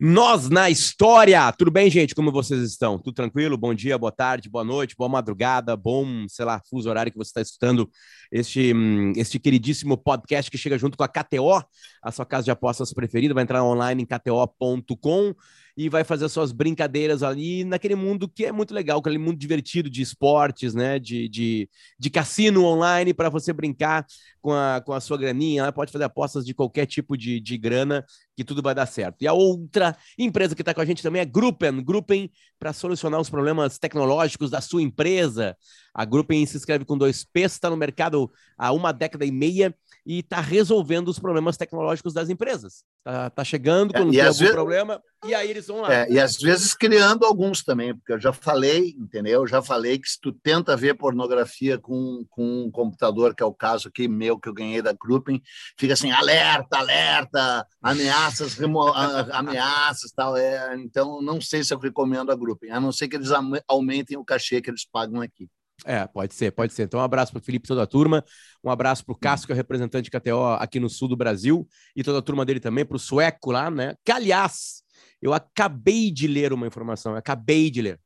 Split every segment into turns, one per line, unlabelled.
Nós na história! Tudo bem, gente? Como vocês estão? Tudo tranquilo? Bom dia, boa tarde, boa noite, boa madrugada, bom, sei lá, fuso horário que você está escutando este, hum, este queridíssimo podcast que chega junto com a KTO, a sua casa de apostas preferida. Vai entrar online em kto.com e vai fazer suas brincadeiras ali naquele mundo que é muito legal, aquele mundo divertido de esportes, né? De, de, de cassino online para você brincar com a, com a sua graninha. Pode fazer apostas de qualquer tipo de, de grana que tudo vai dar certo. E a outra empresa que está com a gente também é Gruppen. Gruppen para solucionar os problemas tecnológicos da sua empresa. A Gruppen se inscreve com dois P, está no mercado há uma década e meia e está resolvendo os problemas tecnológicos das empresas. Está tá chegando quando é, tem algum vezes... problema e aí eles vão lá.
É, e às vezes criando alguns também, porque eu já falei, entendeu? Eu já falei que se tu tenta ver pornografia com, com um computador, que é o caso aqui meu que eu ganhei da Gruppen, fica assim, alerta, alerta, ameaças, remo... ameaças, tal. É, então, não sei se eu recomendo a Gruppen, a não ser que eles aumentem o cachê que eles pagam aqui.
É, pode ser, pode ser. Então, um abraço para o Felipe e toda a turma, um abraço para o Cássio, que é representante KTO aqui no sul do Brasil, e toda a turma dele também, para o Sueco lá, né? Que, aliás, eu acabei de ler uma informação, acabei de ler,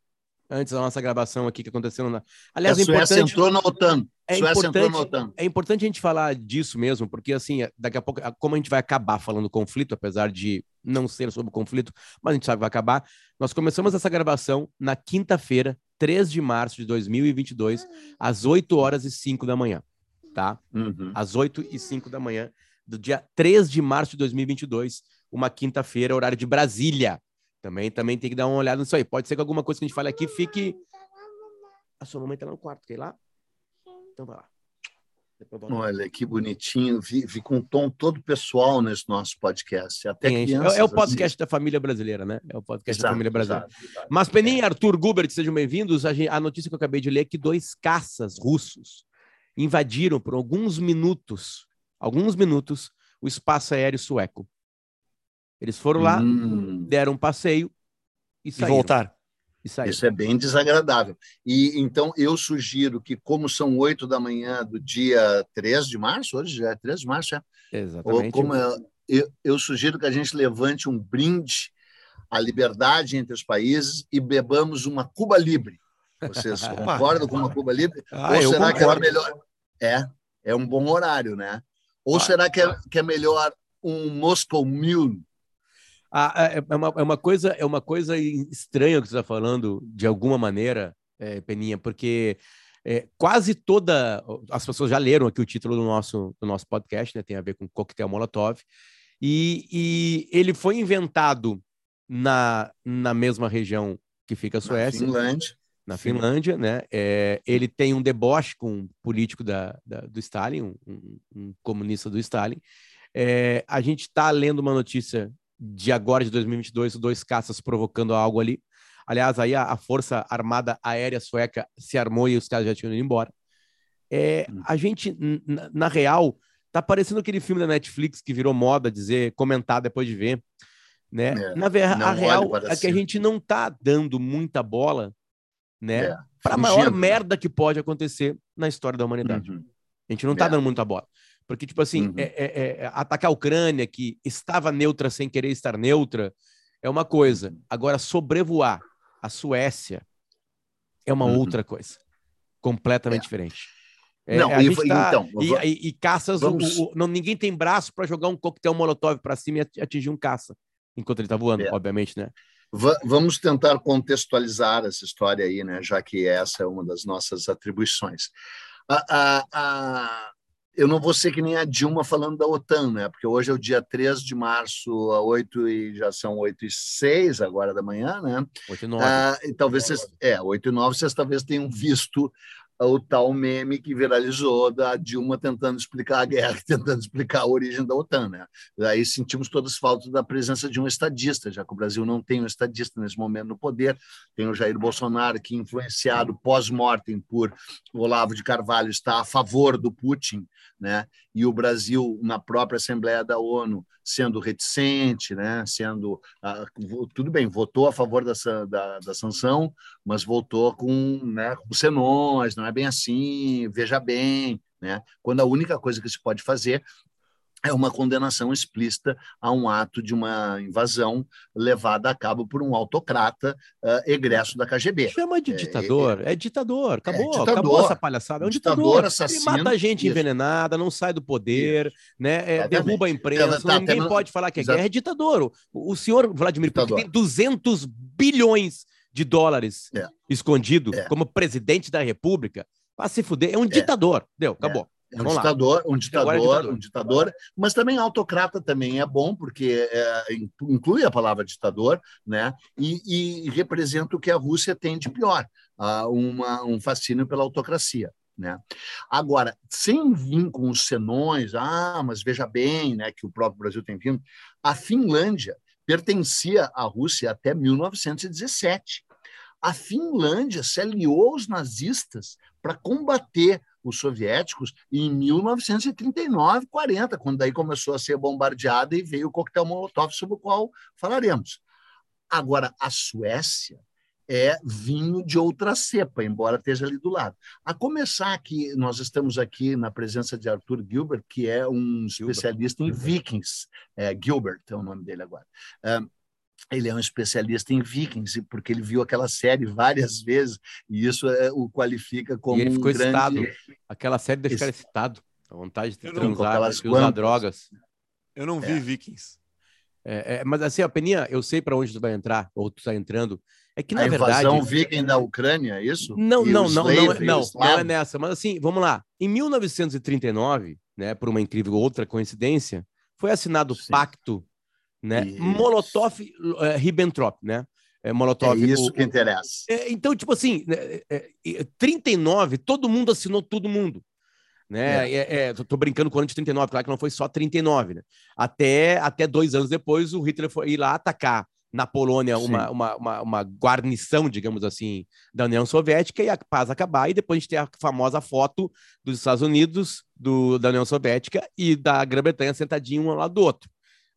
antes da nossa gravação aqui que aconteceu na.
Aliás, a é Suécia entrou na OTAN.
É importante, é importante a gente falar disso mesmo, porque assim, daqui a pouco, como a gente vai acabar falando conflito, apesar de não ser sobre conflito, mas a gente sabe que vai acabar. Nós começamos essa gravação na quinta-feira, 3 de março de 2022, às 8 horas e 5 da manhã, tá? Uhum. Às 8 e 5 da manhã do dia 3 de março de 2022, uma quinta-feira, horário de Brasília. Também, também tem que dar uma olhada nisso aí. Pode ser que alguma coisa que a gente fale aqui fique. A sua mamãe tá lá no quarto, quer ir lá? Então vai lá.
Olha que bonitinho, vi, vi, com um tom todo pessoal nesse nosso podcast. Até
Sim, crianças, é, é, o podcast assim. da família brasileira, né? É o podcast exato, da família brasileira. Exato, exato. Mas Peninha e Arthur Gubert, sejam bem-vindos. A, a, notícia que eu acabei de ler é que dois caças russos invadiram por alguns minutos, alguns minutos, o espaço aéreo sueco. Eles foram lá, hum. deram um passeio e saíram.
E voltaram. Isso é bem desagradável. E então eu sugiro que, como são oito da manhã do dia 3 de março, hoje já é 3 de março, é?
Exatamente.
Ou como é, eu, eu sugiro que a gente levante um brinde à liberdade entre os países e bebamos uma Cuba Libre. Vocês concordam com uma Cuba Libre?
Ah, Ou será que era
melhor? É, é um bom horário, né? Ou ah, será que é, que é melhor um Moscow Mule?
É, uma, é, uma coisa, é uma coisa estranha que você está falando, de alguma maneira, é, Peninha, porque é, quase toda. As pessoas já leram aqui o título do nosso, do nosso podcast, né? Tem a ver com coquetel Molotov. E, e ele foi inventado na, na mesma região que fica a Suécia.
Na Finlândia.
Na Finlândia, né? É, ele tem um deboche com um político da, da do Stalin, um, um, um, comunista do Stalin. É, a gente está lendo uma notícia de agora, de 2022, dois caças provocando algo ali. Aliás, aí a, a Força Armada Aérea Sueca se armou e os caras já tinham ido embora. É, hum. a gente, na, real, tá parecendo aquele filme da Netflix que virou moda dizer, comentar depois de ver. Né? É, na verdade, a real é que a gente não tá dando muita bola né, é, para a maior merda que pode acontecer na história da humanidade. Uhum. A gente não tá é. dando muita bola. Porque, tipo assim, uhum. é, é, é, atacar a Ucrânia, que estava neutra sem querer estar neutra, é uma coisa. Uhum. Agora, sobrevoar a Suécia é uma uhum. outra coisa. Completamente é. diferente. É, não, e, tá, então, e, e, e caças, vamos... o, o, não, ninguém tem braço para jogar um coquetel molotov para cima e atingir um caça, enquanto ele está voando, é. obviamente, né?
vamos tentar contextualizar essa história aí, né? Já que essa é uma das nossas atribuições. A, a, a, eu não vou ser que nem a Dilma falando da OTAN, né? Porque hoje é o dia 3 de março, a 8 e já são 8 e 6 agora da manhã, né?
8 e 9. Ah,
e talvez vocês, é, 8 e 9 vocês talvez tenham visto o tal meme que viralizou da Dilma tentando explicar a guerra, tentando explicar a origem da OTAN. Né? Aí sentimos todas falta da presença de um estadista, já que o Brasil não tem um estadista nesse momento no poder. Tem o Jair Bolsonaro, que, influenciado pós-mortem por Olavo de Carvalho, está a favor do Putin, né? e o Brasil, na própria Assembleia da ONU, sendo reticente, né? sendo. Uh, tudo bem, votou a favor da, da, da sanção, mas votou com, né, com senões, não é bem assim, veja bem. Né? Quando a única coisa que se pode fazer é uma condenação explícita a um ato de uma invasão levada a cabo por um autocrata uh, egresso da KGB.
Chama de ditador, é, é, é ditador, acabou, é ditador, acabou essa palhaçada, é um ditador, ditador assassino, Ele mata gente isso. envenenada, não sai do poder, isso. né, é, derruba a imprensa, tá, ninguém pode falar que é guerra, é ditador. O, o senhor Vladimir Putin tem 200 bilhões de dólares é. escondido é. como presidente da república, para se fuder, é um ditador, deu, acabou.
É um ditador, um ditador, é ditador, um ditador, mas também autocrata também é bom, porque é, inclui a palavra ditador, né? E, e, representa o que a Rússia tem de pior, uh, uma, um fascínio pela autocracia. Né? Agora, sem vir com os senões, ah, mas veja bem, né, que o próprio Brasil tem vindo, a Finlândia pertencia à Rússia até 1917. A Finlândia se aliou aos nazistas para combater os soviéticos em 1939, 40, quando daí começou a ser bombardeada e veio o coquetel Molotov, sobre o qual falaremos. Agora, a Suécia é vinho de outra cepa, embora esteja ali do lado. A começar que nós estamos aqui na presença de Arthur Gilbert, que é um especialista Gilbert. em vikings. É, Gilbert é o nome dele agora ele é um especialista em vikings, porque ele viu aquela série várias vezes, e isso é, o qualifica como
e ele ficou um grande... excitado. Aquela série deixa o cara excitado. A vontade de transar, de usar drogas.
Eu não vi é. Vikings.
É, é, mas assim, a Peninha, eu sei para onde tu vai entrar, ou tu está entrando. É que, na
a
verdade.
invasão viking da Ucrânia, é isso?
Não, não, não, não, é, não, não é nessa. Mas assim, vamos lá. Em 1939, né, por uma incrível outra coincidência, foi assinado o pacto né? Molotov-Ribbentrop, né?
É, Molotov, é isso o, que interessa.
É, então, tipo assim, é, é, 39, todo mundo assinou todo mundo. Né? É. É, tô brincando com o ano de 39, claro que não foi só 39, né? Até, até dois anos depois, o Hitler foi ir lá atacar na Polônia uma, uma, uma, uma, guarnição, digamos assim, da União Soviética e a paz acabar. E depois a gente tem a famosa foto dos Estados Unidos, do, da União Soviética e da Grã-Bretanha sentadinho um ao lado do outro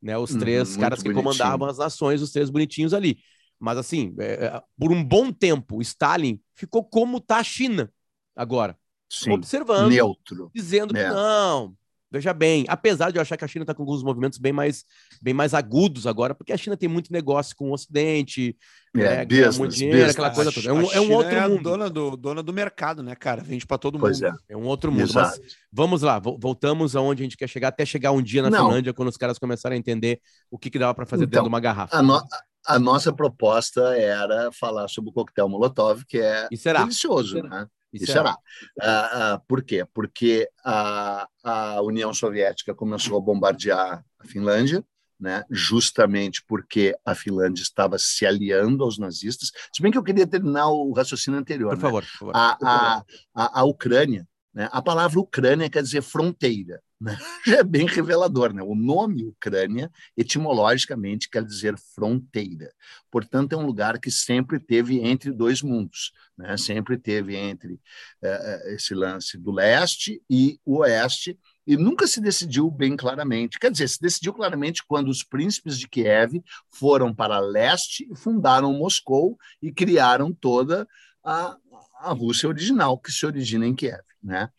né? Os três hum, caras que bonitinho. comandavam as nações, os três bonitinhos ali. Mas assim, é, é, por um bom tempo, Stalin ficou como está a China agora, Sim, observando,
neutro,
dizendo é. que não, Veja bem, apesar de eu achar que a China está com alguns movimentos bem mais, bem mais agudos agora, porque a China tem muito negócio com o Ocidente, é, né, business, muito dinheiro, business. aquela coisa toda. É um, é um outro é mundo.
Dona do, dona do mercado, né, cara? Vende para todo pois mundo.
É. é um outro mundo. Mas vamos lá, voltamos aonde a gente quer chegar, até chegar um dia na Não. Finlândia, quando os caras começarem a entender o que, que dava para fazer então, dentro de uma garrafa.
A, no, a, nossa proposta era falar sobre o coquetel Molotov, que é delicioso, né? E será. Uh, uh, por quê? Porque a, a União Soviética começou a bombardear a Finlândia, né, justamente porque a Finlândia estava se aliando aos nazistas. Se bem que eu queria terminar o raciocínio anterior.
Por
né?
favor. Por favor.
A, a, a, a Ucrânia, né, a palavra Ucrânia quer dizer fronteira. Né? É bem revelador. Né? O nome Ucrânia, etimologicamente, quer dizer fronteira. Portanto, é um lugar que sempre teve entre dois mundos. Né? Sempre teve entre é, esse lance do leste e o oeste, e nunca se decidiu bem claramente. Quer dizer, se decidiu claramente quando os príncipes de Kiev foram para leste e fundaram Moscou e criaram toda a, a Rússia original, que se origina em Kiev. Né?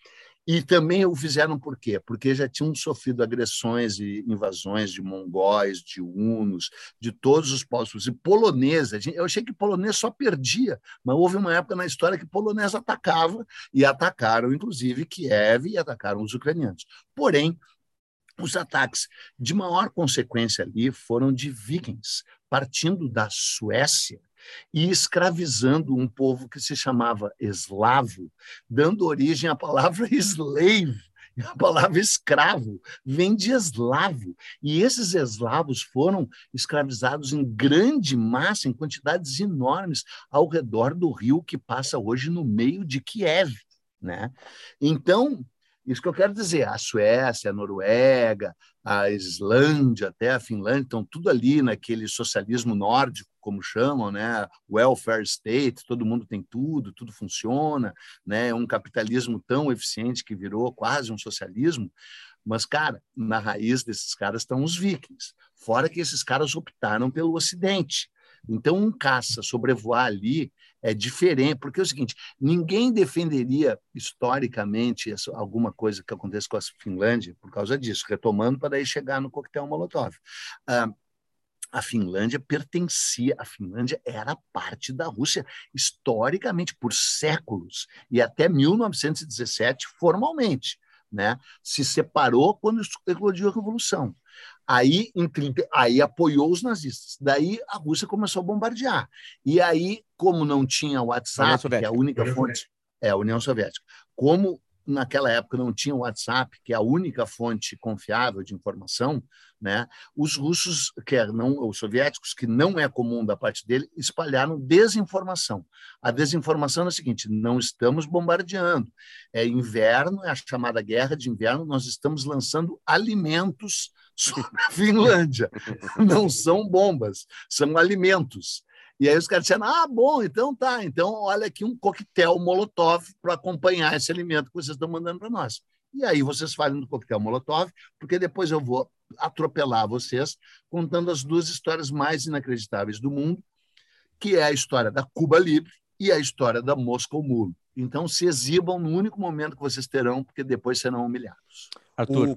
E também o fizeram por quê? Porque já tinham sofrido agressões e invasões de mongóis, de hunos, de todos os povos. E polonesa, eu achei que polonês só perdia, mas houve uma época na história que polonês atacava, e atacaram, inclusive, Kiev e atacaram os ucranianos. Porém, os ataques de maior consequência ali foram de vikings, partindo da Suécia, e escravizando um povo que se chamava eslavo, dando origem à palavra slave. A palavra escravo vem de eslavo. E esses eslavos foram escravizados em grande massa, em quantidades enormes, ao redor do rio que passa hoje no meio de Kiev. Né? Então, isso que eu quero dizer, a Suécia, a Noruega, a Islândia, até a Finlândia, estão tudo ali naquele socialismo nórdico, como chamam, né? Welfare state, todo mundo tem tudo, tudo funciona, né? É um capitalismo tão eficiente que virou quase um socialismo. Mas, cara, na raiz desses caras estão os vikings. Fora que esses caras optaram pelo Ocidente. Então, um caça sobrevoar ali É diferente, porque é o seguinte: ninguém defenderia historicamente alguma coisa que acontece com a Finlândia por causa disso, retomando para aí chegar no coquetel Molotov. Ah, a Finlândia pertencia, a Finlândia era parte da Rússia historicamente por séculos e até 1917 formalmente, né? Se separou quando eclodiu a revolução. Aí, em 30, aí apoiou os nazistas. Daí a Rússia começou a bombardear. E aí, como não tinha WhatsApp, que é a única fonte, é a União Soviética, como naquela época não tinha WhatsApp, que é a única fonte confiável de informação, né? Os russos, que é não os soviéticos, que não é comum da parte dele, espalharam desinformação. A desinformação é a seguinte: não estamos bombardeando. É inverno, é a chamada guerra de inverno, nós estamos lançando alimentos sobre a Finlândia. Não são bombas, são alimentos. E aí os caras disseram: ah, bom, então tá, então olha aqui um coquetel Molotov para acompanhar esse alimento que vocês estão mandando para nós. E aí vocês falem do coquetel Molotov, porque depois eu vou atropelar vocês contando as duas histórias mais inacreditáveis do mundo, que é a história da Cuba Livre e a história da Moscou Mulo. Então se exibam no único momento que vocês terão, porque depois serão humilhados.
Arthur, o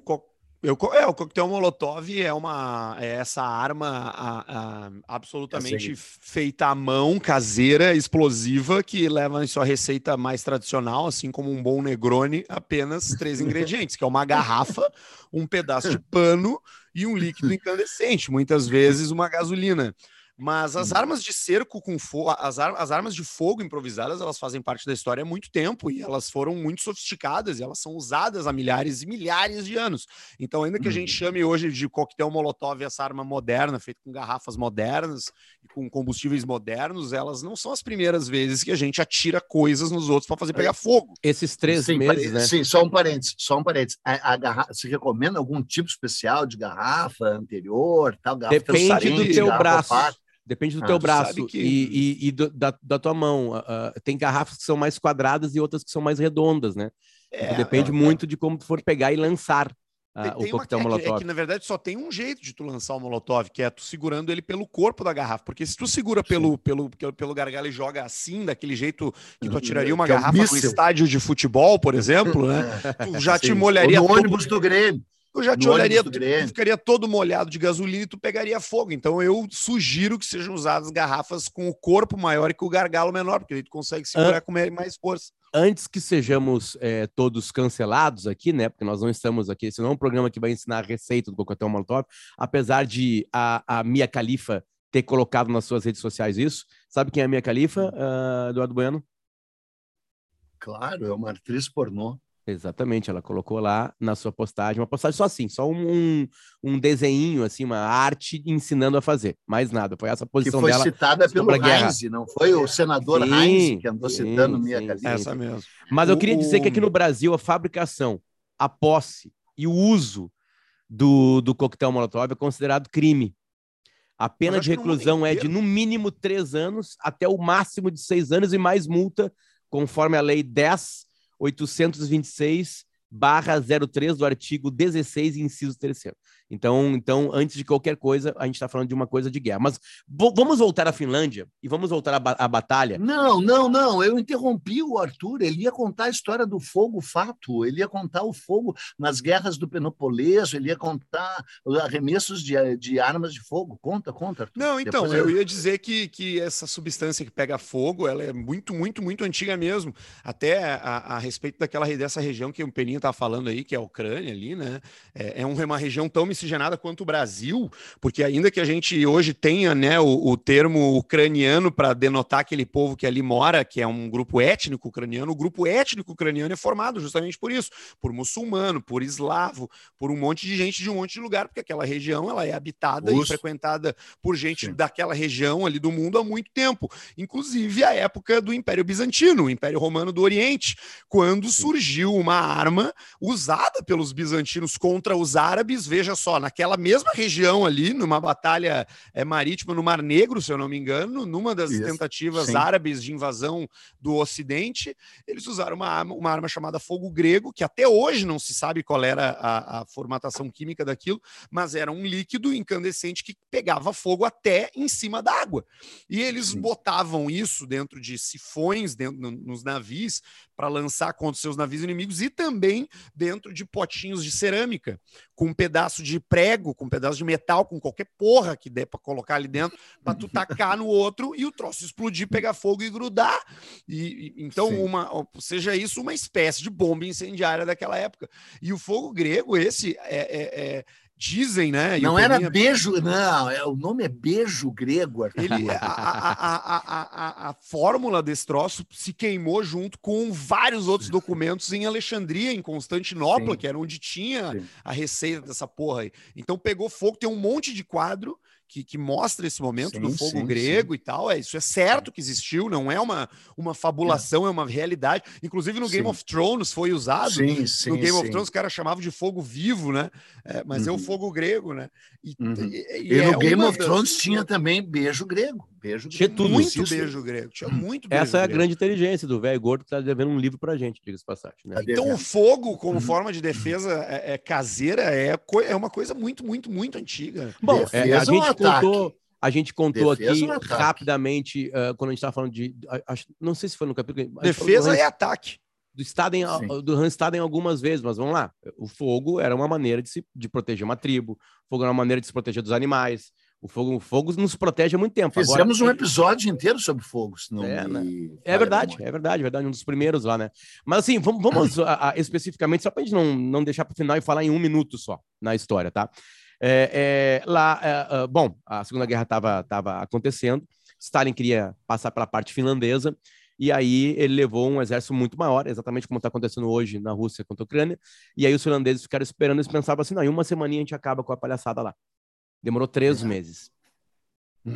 eu, é, o coquetel Molotov é uma é essa arma a, a, absolutamente feita à mão, caseira, explosiva, que leva em sua receita mais tradicional, assim como um bom Negroni, apenas três ingredientes, que é uma garrafa, um pedaço de pano e um líquido incandescente, muitas vezes uma gasolina. Mas as uhum. armas de cerco com fogo, as, ar as armas de fogo improvisadas, elas fazem parte da história há muito tempo e elas foram muito sofisticadas e elas são usadas há milhares e milhares de anos. Então, ainda que a gente uhum. chame hoje de coquetel molotov essa arma moderna, feita com garrafas modernas e com combustíveis modernos, elas não são as primeiras vezes que a gente atira coisas nos outros para fazer pegar fogo.
Esses três
sim,
meses, né?
Sim, só um parênteses, só um parênteses. A, a garrafa, você recomenda algum tipo especial de garrafa anterior, tal garrafa
Depende do teu braço. Depende do ah, teu braço que... e, e, e do, da, da tua mão. Uh, tem garrafas que são mais quadradas e outras que são mais redondas, né? É, então, depende é, muito é. de como tu for pegar e lançar uh, o coquetel uma, molotov.
É que, na verdade, só tem um jeito de tu lançar o molotov, que é tu segurando ele pelo corpo da garrafa. Porque se tu segura pelo, pelo, pelo gargalo e joga assim, daquele jeito que tu atiraria uma que é garrafa é no estádio de futebol, por exemplo, né? Tu já Sim. te molharia.
Ou no ônibus do Grêmio
eu já te olharia, tu, tu ficaria todo molhado de gasolina e tu pegaria fogo. Então eu sugiro que sejam usadas garrafas com o corpo maior e com o gargalo menor, porque aí tu consegue segurar An com mais força.
Antes que sejamos é, todos cancelados aqui, né? Porque nós não estamos aqui, esse não é um programa que vai ensinar a receita do coquetel Molotov, apesar de a, a Mia Khalifa ter colocado nas suas redes sociais isso. Sabe quem é a Mia Khalifa, uh, Eduardo Bueno?
Claro, é uma atriz pornô.
Exatamente, ela colocou lá na sua postagem, uma postagem só assim, só um, um desenho, assim, uma arte ensinando a fazer, mais nada. Foi essa posição
dela.
Que
foi citada pelo Heinz, não foi o senador sim, Heinz que andou sim, citando Mia Khalifa.
Essa mesmo.
Mas eu queria dizer que aqui no Brasil a fabricação, a posse e o uso do, do coquetel Molotov é considerado crime. A pena de reclusão é de no mínimo três anos até o máximo de seis anos e mais multa, conforme a lei 10 826 barra 03 do artigo 16, inciso 3 então, então, antes de qualquer coisa, a gente está falando de uma coisa de guerra. Mas vamos voltar à Finlândia e vamos voltar à, ba à, batalha.
Não, não, não. Eu interrompi o Arthur. Ele ia contar a história do fogo fato. Ele ia contar o fogo nas guerras do Peloponeso. Ele ia contar arremessos de, de armas de fogo. Conta, conta. Arthur.
Não, então, Depois eu ia dizer que, que essa substância que pega fogo, ela é muito, muito, muito antiga mesmo. Até a, a respeito daquela dessa região que o Peninha está falando aí, que é a Ucrânia ali, né? É, é uma região tão miscigenada quanto o Brasil, porque ainda que a gente hoje tenha né, o, o termo ucraniano para denotar aquele povo que ali mora, que é um grupo étnico ucraniano, o grupo étnico ucraniano é formado justamente por isso, por muçulmano, por eslavo, por um monte de gente de um monte de lugar, porque aquela região ela é habitada e frequentada por gente Sim. daquela região ali do mundo há muito tempo, inclusive a época do Império Bizantino, o Império Romano do Oriente, quando Sim. surgiu uma arma usada pelos bizantinos contra os árabes, veja só naquela mesma região ali, numa batalha é, marítima no Mar Negro, se eu não me engano, numa das Isso. tentativas Sim. árabes de invasão do Ocidente, eles usaram uma arma, uma arma chamada fogo grego, que até hoje não se sabe qual era a, a formatação química daquilo, mas era um líquido incandescente que pegava fogo até em cima da água. E eles Sim. botavam isso dentro de sifões, dentro, nos navios, para lançar contra seus navios inimigos e também dentro de potinhos de cerâmica, com um pedaço de prego, com um pedaço de metal, com qualquer porra que dê para colocar ali dentro, para tu tacar no outro e o troço explodir, pegar fogo e grudar. E, e então, uma, seja isso uma espécie de bomba incendiária daquela época. E o fogo grego, esse é, é, é Dizem, né?
Não era minha... beijo, não, é, o nome é beijo grego.
Ele, a, a, a, a, fórmula desse troço se queimou junto com vários outros documentos em Alexandria, em Constantinopla, Sim. que era onde tinha Sim. a receita dessa porra aí. Então pegou fogo, tem um monte de quadro que, que mostra esse momento sim, do fogo sim, grego sim. e tal. É, isso é certo que existiu, não é uma, uma fabulação, é. é uma realidade. Inclusive no Game of Thrones foi usado. Sim, sim, no Game of Thrones, os caras chamavam de fogo vivo, né? É, mas uhum. é o uhum. fogo grego, né?
E, uhum. e, e, e é no Game of das... Thrones tinha também beijo grego. Beijo
tinha tudo. Muito isso. beijo grego. Tinha muito
beijo Essa
é
a grande inteligência do velho gordo que está devendo um livro pra gente, diga-se passagem. Né?
Então o fogo, como uhum. forma de defesa é, é caseira, é, é uma coisa muito, muito, muito antiga.
Bom, é, a gente contou a gente contou Defesa aqui rapidamente, uh, quando a gente estava falando de. Acho, não sei se foi no capítulo.
Defesa Hans, e ataque.
Do estado, em, do Hans Staden algumas vezes, mas vamos lá. O fogo era uma maneira de, se, de proteger uma tribo, o fogo era uma maneira de se proteger dos animais. O fogo, o fogo nos protege há muito tempo.
Fizemos Agora, um episódio inteiro sobre fogo.
Não é, né? é verdade, é verdade, é verdade, um dos primeiros lá, né? Mas assim, vamos, vamos a, a, especificamente, só para a gente não, não deixar para o final e falar em um minuto só na história, tá? É, é, lá, é, é, bom, a Segunda Guerra estava tava acontecendo, Stalin queria passar pela parte finlandesa, e aí ele levou um exército muito maior, exatamente como está acontecendo hoje na Rússia contra a Ucrânia, e aí os finlandeses ficaram esperando, eles pensavam assim, não, em uma semaninha a gente acaba com a palhaçada lá. Demorou três uhum. meses,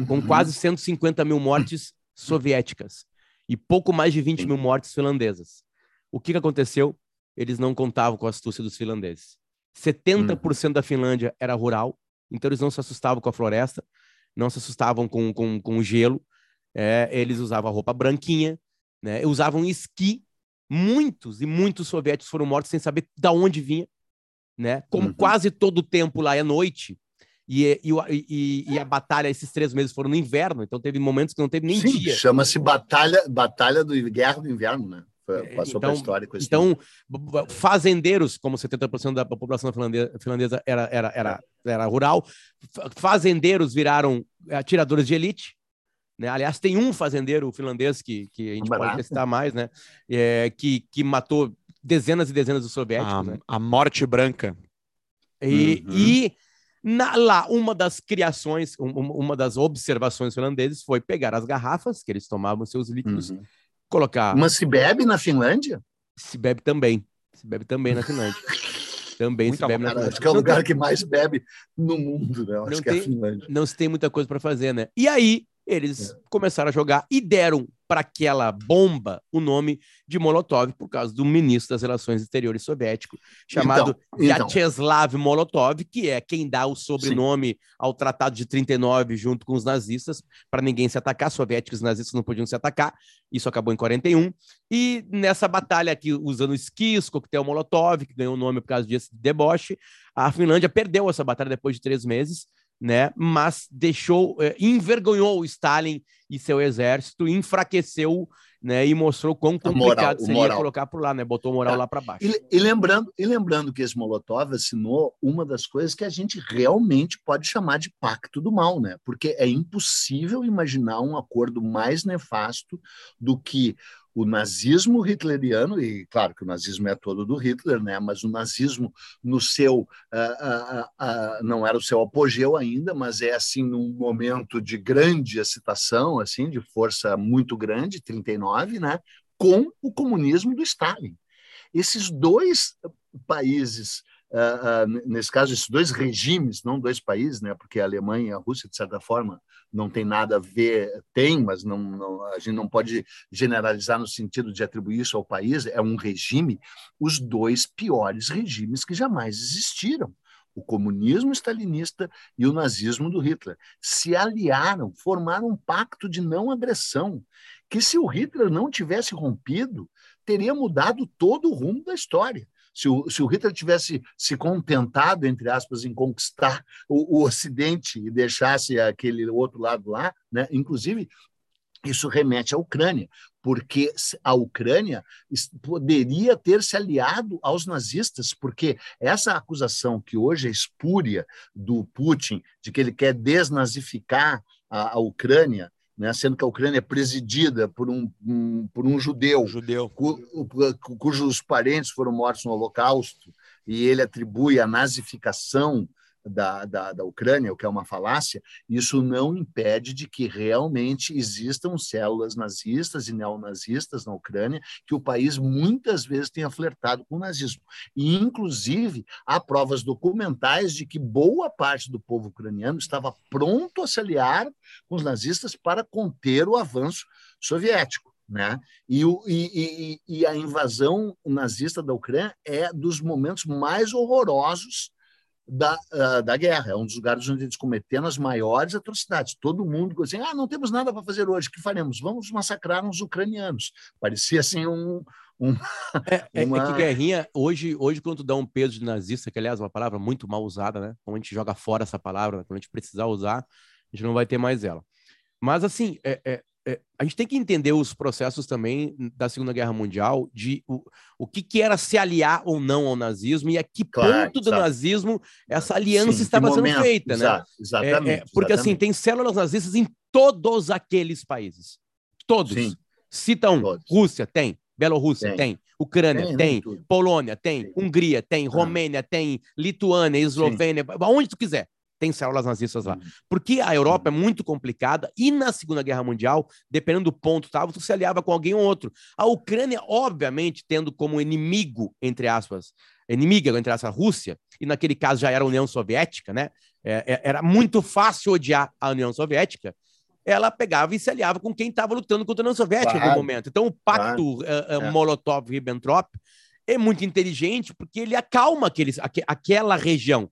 com uhum. quase 150 mil mortes soviéticas e pouco mais de 20 mil mortes finlandesas. O que, que aconteceu? Eles não contavam com a astúcia dos finlandeses. 70% hum. da Finlândia era rural, então eles não se assustavam com a floresta, não se assustavam com, com, com o gelo, é, eles usavam roupa branquinha, né, usavam esqui. Muitos e muitos soviéticos foram mortos sem saber de onde vinha, né? Como uhum. quase todo o tempo lá é noite, e, e, e, e, a batalha, esses três meses foram no inverno, então teve momentos que não teve nem Sim, dia.
Chama-se batalha, batalha do Guerra do Inverno, né?
É, passou então, história com esse Então, fazendeiros, como 70% da população finlandesa, finlandesa era, era, era, era rural, fazendeiros viraram atiradores de elite. Né? Aliás, tem um fazendeiro finlandês que, que a gente Barato. pode citar mais, né? É, que, que matou dezenas e dezenas de soviéticos. A,
né? a morte branca.
E, uhum. Na, lá, uma das criações, um, uma das observações finlandeses foi pegar as garrafas que eles tomavam seus líquidos uhum colocar.
Mas se bebe na Finlândia?
Se bebe também. Se bebe também na Finlândia. também
Muito se bebe na Finlândia. Acho que é o lugar que mais bebe no mundo, né? Acho
não
que tem,
é a Finlândia. Não se tem muita coisa para fazer, né? E aí, eles é. começaram a jogar e deram para aquela bomba o nome de Molotov por causa do ministro das Relações Exteriores soviético, chamado então, então. Molotov, que é quem dá o sobrenome Sim. ao Tratado de 39 junto com os nazistas, para ninguém se atacar, soviéticos e nazistas não podiam se atacar, isso acabou em 41, e nessa batalha aqui, usando esquis, coquetel Molotov, que ganhou o nome por causa desse deboche, a Finlândia perdeu essa batalha depois de três meses, né? Mas deixou, é, envergonhou o Stalin e seu exército, enfraqueceu, né? E mostrou quão complicado moral, seria colocar por lá, né? Botou moral tá. lá para baixo.
E, e, lembrando, e lembrando que esse Molotov assinou uma das coisas que a gente realmente pode chamar de pacto do mal, né? Porque é impossível imaginar um acordo mais nefasto do que o nazismo hitleriano, e claro que o nazismo é todo do Hitler, né? mas o nazismo no seu, uh, uh, uh, não era o seu apogeu ainda, mas é assim num momento de grande excitação, assim, de força muito grande, 39, né? com o comunismo do Stalin. Esses dois países nesse caso, esses dois regimes, não dois países, né, porque a Alemanha e a Rússia, de certa forma, não tem nada a ver, tem, mas não, não, a gente não pode generalizar no sentido de atribuir isso ao país, é um regime, os dois piores regimes que jamais existiram. o comunismo stalinista e o nazismo do Hitler. Se aliaram, formaram um pacto de não agressão, que se o Hitler não tivesse rompido, teria mudado todo o rumo da história. Se o, se o Hitler tivesse se contentado, entre aspas, em conquistar o, o Ocidente e deixasse aquele outro lado lá, né? inclusive isso remete à Ucrânia, porque a Ucrânia poderia ter se aliado aos nazistas, porque essa acusação que hoje é espúria do Putin de que ele quer desnazificar a, a Ucrânia, né, sendo que a Ucrânia é presidida por um, um por um judeu,
judeu.
Cu, cu, cujos parentes foram mortos no Holocausto, e ele atribui a nazificação da, da, da Ucrânia, o que é uma falácia, isso não impede de que realmente existam células nazistas e neonazistas na Ucrânia, que o país muitas vezes tenha flertado com o nazismo. E, inclusive, há provas documentais de que boa parte do povo ucraniano estava pronto a se aliar com os nazistas para conter o avanço soviético. Né? E, o, e, e, e a invasão nazista da Ucrânia é dos momentos mais horrorosos da, uh, da guerra. É um dos lugares onde eles cometeram as maiores atrocidades. Todo mundo assim, ah, não temos nada para fazer hoje, o que faremos? Vamos massacrar uns ucranianos. Parecia assim um... um
é, é, uma... é, que guerrinha, hoje, hoje quando dá um peso de nazista, que aliás é uma palavra muito mal usada, né? Quando a gente joga fora essa palavra, quando a gente precisar usar, a gente não vai ter mais ela. Mas assim, é, é, é, a gente tem que entender os processos também da Segunda Guerra Mundial, de o, o que, que era se aliar ou não ao nazismo e a que claro, ponto do nazismo essa aliança Sim, estava sendo momento, feita,
exato,
né?
Exatamente. É,
é, porque
exatamente.
assim, tem células nazistas em todos aqueles países. Todos. Sim. Citam todos. Rússia, tem. Bielorrússia, tem. tem. Ucrânia, tem. tem. Polônia, tem. tem. Hungria, tem. Ah. Romênia, tem. Lituânia, Eslovênia, Sim. onde tu quiser tem células nazistas lá. Uhum. Porque a Europa é muito complicada e na Segunda Guerra Mundial, dependendo do ponto, tá, você se aliava com alguém ou outro. A Ucrânia, obviamente, tendo como inimigo, entre aspas, inimiga, entre aspas, a Rússia, e naquele caso já era a União Soviética, né? É, é, era muito fácil odiar a União Soviética. Ela pegava e se aliava com quem estava lutando contra a União Soviética claro. no momento. Então, o pacto claro. uh, uh, Molotov-Ribbentrop é muito inteligente porque ele acalma aqueles, aqu aquela região.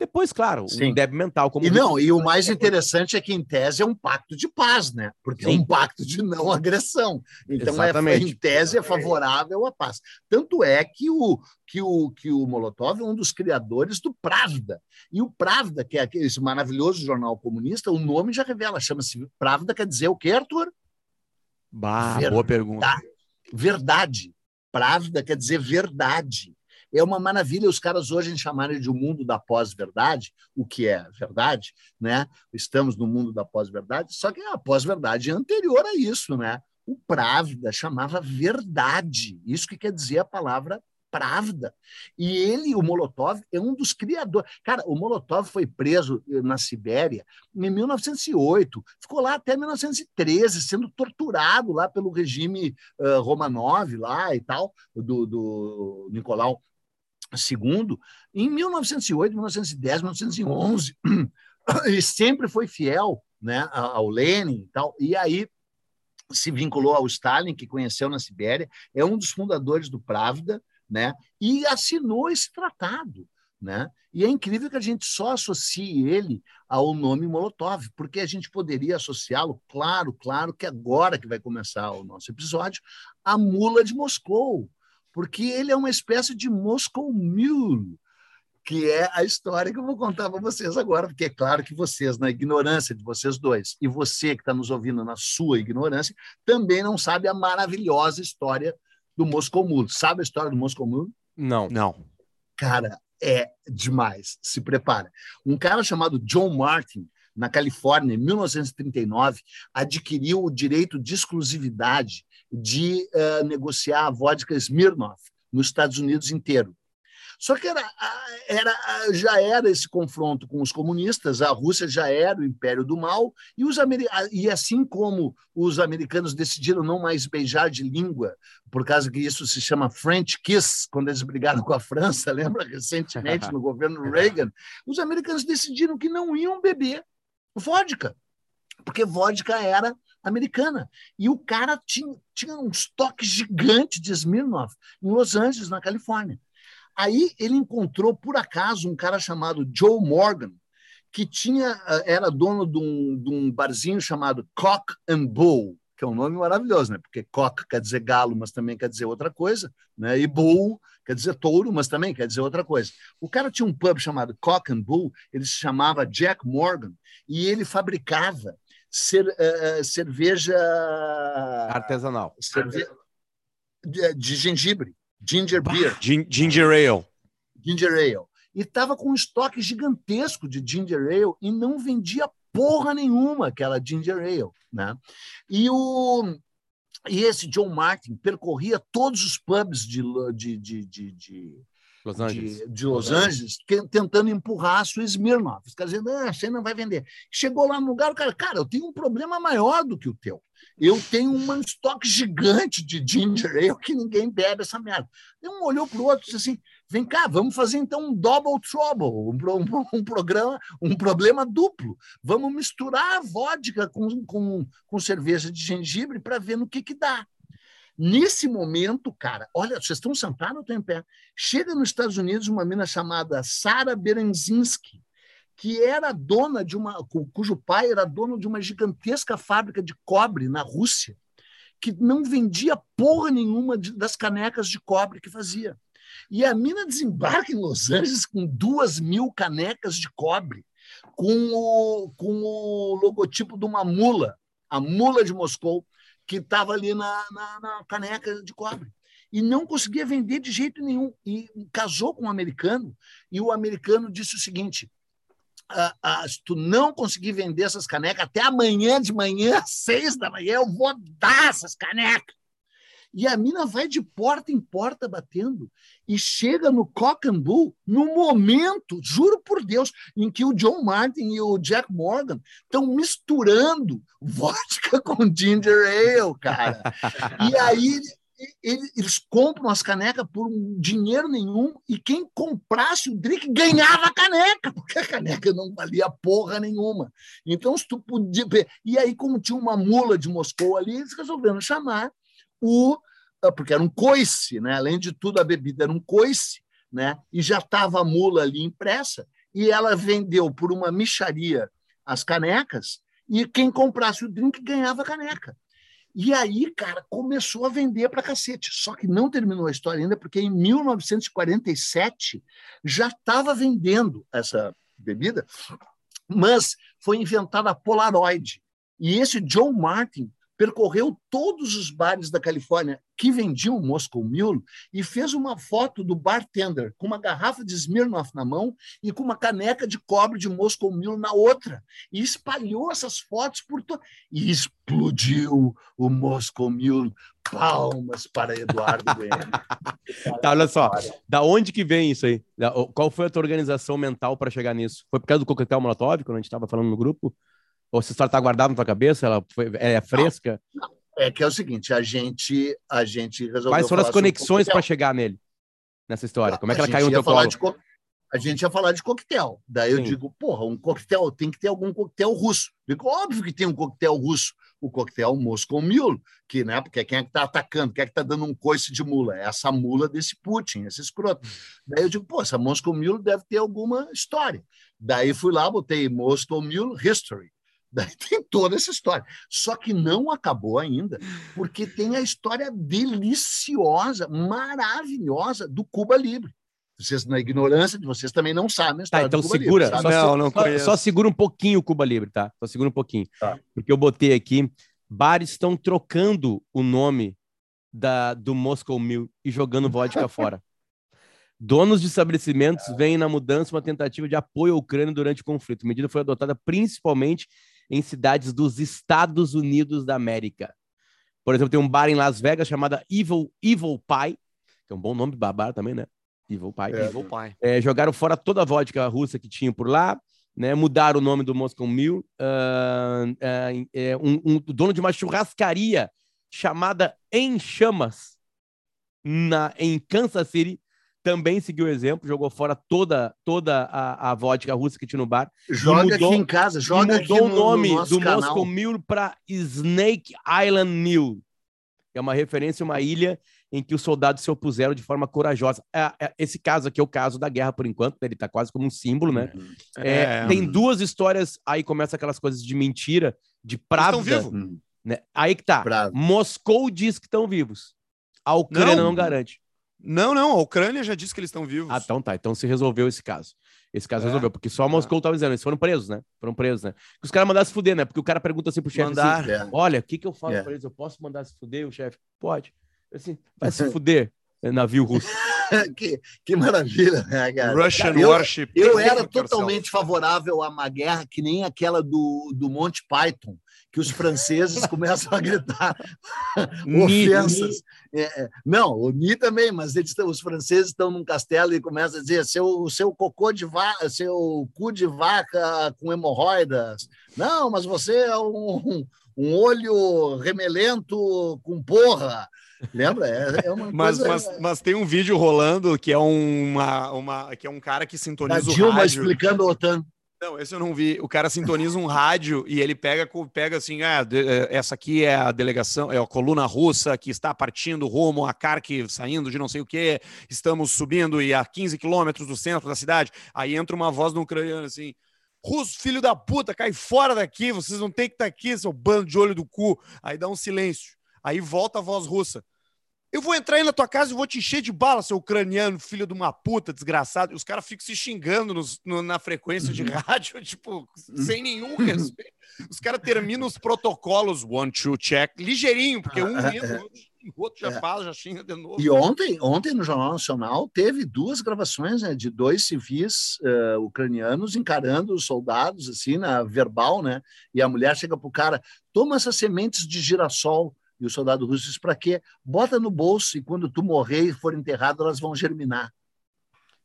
Depois, claro, Sim. um débil mental. Como
e não, e o mais interessante é que, em tese, é um pacto de paz, né? Porque Sim. é um pacto de não agressão. Então, é, em tese, é favorável à paz. Tanto é que o, que o, que o Molotov é um dos criadores do Pravda. E o Pravda, que é esse maravilhoso jornal comunista, o nome já revela, chama-se Pravda, quer dizer o quê, Arthur?
Bah, verdade. boa pergunta.
Verdade. Pravda quer dizer verdade. É uma maravilha os caras hoje chamarem de o um mundo da pós-verdade, o que é verdade, né? Estamos no mundo da pós-verdade, só que a pós-verdade é anterior a isso, né? O Pravda chamava verdade. Isso que quer dizer a palavra Pravda. E ele, o Molotov, é um dos criadores. Cara, o Molotov foi preso eh, na Sibéria em 1908, ficou lá até 1913, sendo torturado lá pelo regime uh, Romanov lá e tal, do, do Nicolau Segundo, em 1908, 1910, 1911, ele sempre foi fiel né, ao Lenin e tal, e aí se vinculou ao Stalin, que conheceu na Sibéria, é um dos fundadores do Pravda, né, e assinou esse tratado. Né? E é incrível que a gente só associe ele ao nome Molotov, porque a gente poderia associá-lo, claro, claro, que agora que vai começar o nosso episódio, a mula de Moscou, porque ele é uma espécie de Moscow Mule, que é a história que eu vou contar para vocês agora, porque é claro que vocês, na ignorância de vocês dois, e você que está nos ouvindo na sua ignorância, também não sabe a maravilhosa história do Moscow Mule. Sabe a história do Moscow Mule?
Não.
Não.
Cara, é demais. Se prepara. Um cara chamado John Martin, na Califórnia, em 1939, adquiriu o direito de exclusividade de uh, negociar a vodka Smirnoff nos Estados Unidos inteiro. Só que era, era, já era esse confronto com os comunistas, a Rússia já era o império do mal, e, os e assim como os americanos decidiram não mais beijar de língua, por causa que isso se chama French Kiss, quando eles brigaram com a França, lembra recentemente no governo Reagan, os americanos decidiram que não iam beber vodka, porque vodka era americana. E o cara tinha, tinha um estoque gigante de Smirnoff em Los Angeles, na Califórnia. Aí ele encontrou, por acaso, um cara chamado Joe Morgan, que tinha era dono de um, de um barzinho chamado Cock and Bull, que é um nome maravilhoso, né? Porque cock quer dizer galo, mas também quer dizer outra coisa, né? E bull quer dizer touro, mas também quer dizer outra coisa. O cara tinha um pub chamado Cock and Bull, ele se chamava Jack Morgan, e ele fabricava cer, uh, cerveja
artesanal.
Cerve... De, de, gengibre, ginger beer.
Ginger ale.
Ginger ale. E estava com um estoque gigantesco de ginger ale e não vendia porra nenhuma aquela ginger ale, né? E o e esse John Martin percorria todos os pubs de, de, de, de,
Los
de, de Los Angeles tentando empurrar a sua Smirnoff. Os caras dizendo, ah, você não vai vender. Chegou lá no lugar, o cara, cara, eu tenho um problema maior do que o teu. Eu tenho um estoque gigante de ginger ale que ninguém bebe essa merda. Um olhou para o outro e disse assim, vem cá, vamos fazer então um double trouble, um, um, um, programa, um problema duplo. Vamos misturar a vodka com, com, com cerveja de gengibre para ver no que, que dá. Nesse momento, cara, olha, vocês estão sentados ou estão em pé? Chega nos Estados Unidos uma mina chamada Sara Berenzinski, que era dona de uma, cujo pai era dono de uma gigantesca fábrica de cobre na Rússia, que não vendia porra nenhuma de, das canecas de cobre que fazia. E a mina desembarca em Los Angeles com duas mil canecas de cobre, com o, com o logotipo de uma mula, a mula de Moscou, que estava ali na, na, na, caneca de cobre. E não conseguia vender de jeito nenhum. E casou com um americano, e o americano disse o seguinte: ah, ah, se tu não conseguir vender essas canecas até amanhã de manhã, seis da manhã, eu vou dar essas canecas. E a mina vai de porta em porta batendo e chega no Cock'n'Bull no momento, juro por Deus, em que o John Martin e o Jack Morgan estão misturando vodka com ginger ale, cara. e aí eles compram as canecas por dinheiro nenhum e quem comprasse o drink ganhava a caneca, porque a caneca não valia porra nenhuma. Então, se tu podia. E aí, como tinha uma mula de Moscou ali, eles resolveram chamar o ah, porque era um coice, né? Além de tudo, a bebida era um coice, né? E já estava a mula ali impressa e ela vendeu por uma micharia as canecas e quem comprasse o drink ganhava a caneca. E aí, cara, começou a vender para cacete. Só que não terminou a história ainda, porque em 1947 já estava vendendo essa bebida, mas foi inventada a Polaroid. E esse John Martin percorreu todos os bares da Califórnia que vendiam Moscow Mule e fez uma foto do bartender com uma garrafa de Smirnoff na mão e com uma caneca de cobre de Moscow Mule na outra e espalhou essas fotos por todo e explodiu o Moscow Mule. Palmas para Eduardo
tá, olha só, da onde que vem isso aí? Qual foi a tua organização mental para chegar nisso? Foi por causa do coquetel Molotov, quando a gente estava falando no grupo? Ou essa história está guardada na tua cabeça? Ela foi, é fresca? Não,
não. É que é o seguinte, a gente, a gente resolveu.
Quais foram as conexões para chegar nele nessa história? Como é que ela caiu no teu colo? Co...
A gente ia falar de coquetel. Daí Sim. eu digo, porra, um coquetel tem que ter algum coquetel russo. Digo, óbvio que tem um coquetel russo. O coquetel Moscow Mule, que, né, porque quem é que está atacando, quem é que está dando um coice de mula? É essa mula desse Putin, esse escroto. Daí eu digo, pô, essa Moscow Mule deve ter alguma história. Daí fui lá, botei Moscow Mule History. Daí tem toda essa história. Só que não acabou ainda, porque tem a história deliciosa, maravilhosa do Cuba Libre. Vocês, na ignorância de vocês, também não sabem a
história tá, então do Cuba segura, Libre. Só, não, não só, só, segura um pouquinho o Cuba Libre, tá? Só segura um pouquinho. Tá. Porque eu botei aqui, bares estão trocando o nome da, do Moscow Mil e jogando vodka fora. Donos de estabelecimentos veem na mudança uma tentativa de apoio à Ucrânia durante o conflito. A medida foi adotada principalmente em cidades dos Estados Unidos da América. Por exemplo, tem um bar em Las Vegas chamado Evil, Evil Pie, que é um bom nome babar também, né? Evil Pie. É, Evil Pie. É, jogaram fora toda a vodka russa que tinham por lá, né? Mudaram o nome do Moscow Mule. Uh, uh, um, um dono de uma churrascaria chamada Em Chamas, na, em Kansas City, também seguiu o exemplo, jogou fora toda, toda a, a vodka russa que tinha no bar.
Joga mudou, aqui em casa, joga
mudou o nome no do Moscow Mule para Snake Island Mule. É uma referência a uma ilha em que os soldados se opuseram de forma corajosa. É, é, esse caso aqui é o caso da guerra, por enquanto, né? ele está quase como um símbolo, né? Uhum. É, é, tem duas histórias, aí começa aquelas coisas de mentira, de pravda. Estão vivos. Né? Aí que tá. Moscou diz que estão vivos. A Ucrânia não, não garante.
Não, não, a Ucrânia já disse que eles estão vivos.
Ah, então tá. Então se resolveu esse caso. Esse caso é. resolveu, porque só Moscou estava dizendo, eles foram presos, né? Foram presos, né? Que os caras mandaram se fuder, né? Porque o cara pergunta assim pro chefe Mandar. Assim, é. olha, o que que eu falo é. pra eles? Eu posso mandar se fuder? O chefe, pode. Assim, vai se fuder, navio russo.
que, que maravilha, né, cara? Russian eu, Warship. Eu era totalmente favorável a uma guerra que nem aquela do, do Monty Python, que os franceses começam a gritar ofensas. É, é, não, o Ni também, mas eles, os franceses estão num castelo e começam a dizer seu, seu cocô de vaca, seu cu de vaca com hemorroidas. Não, mas você é um, um olho remelento com porra. Lembra? É, é uma
mas, coisa... mas, mas tem um vídeo rolando que é uma, uma que é um cara que sintoniza da
Dilma o rádio. explicando a OTAN.
Não, esse eu não vi. O cara sintoniza um rádio e ele pega, pega assim, ah, essa aqui é a delegação, é a coluna russa que está partindo rumo a Kharkiv, saindo de não sei o que, estamos subindo e a 15 quilômetros do centro da cidade. Aí entra uma voz no ucraniano assim, Russo, filho da puta, cai fora daqui, vocês não tem que estar tá aqui, seu bando de olho do cu. Aí dá um silêncio. Aí volta a voz russa. Eu vou entrar aí na tua casa e vou te encher de bala, seu ucraniano, filho de uma puta, desgraçado. E os caras ficam se xingando nos, no, na frequência de uhum. rádio, tipo, sem nenhum respeito. Os caras terminam os protocolos, one, two, check, ligeirinho, porque um ah, entra, o outro já é. fala, já xinga de novo.
E ontem, ontem no Jornal Nacional teve duas gravações né, de dois civis uh, ucranianos encarando os soldados, assim, na verbal, né? E a mulher chega pro cara, toma essas sementes de girassol e o soldado russo diz: para quê? Bota no bolso e quando tu morrer e for enterrado, elas vão germinar.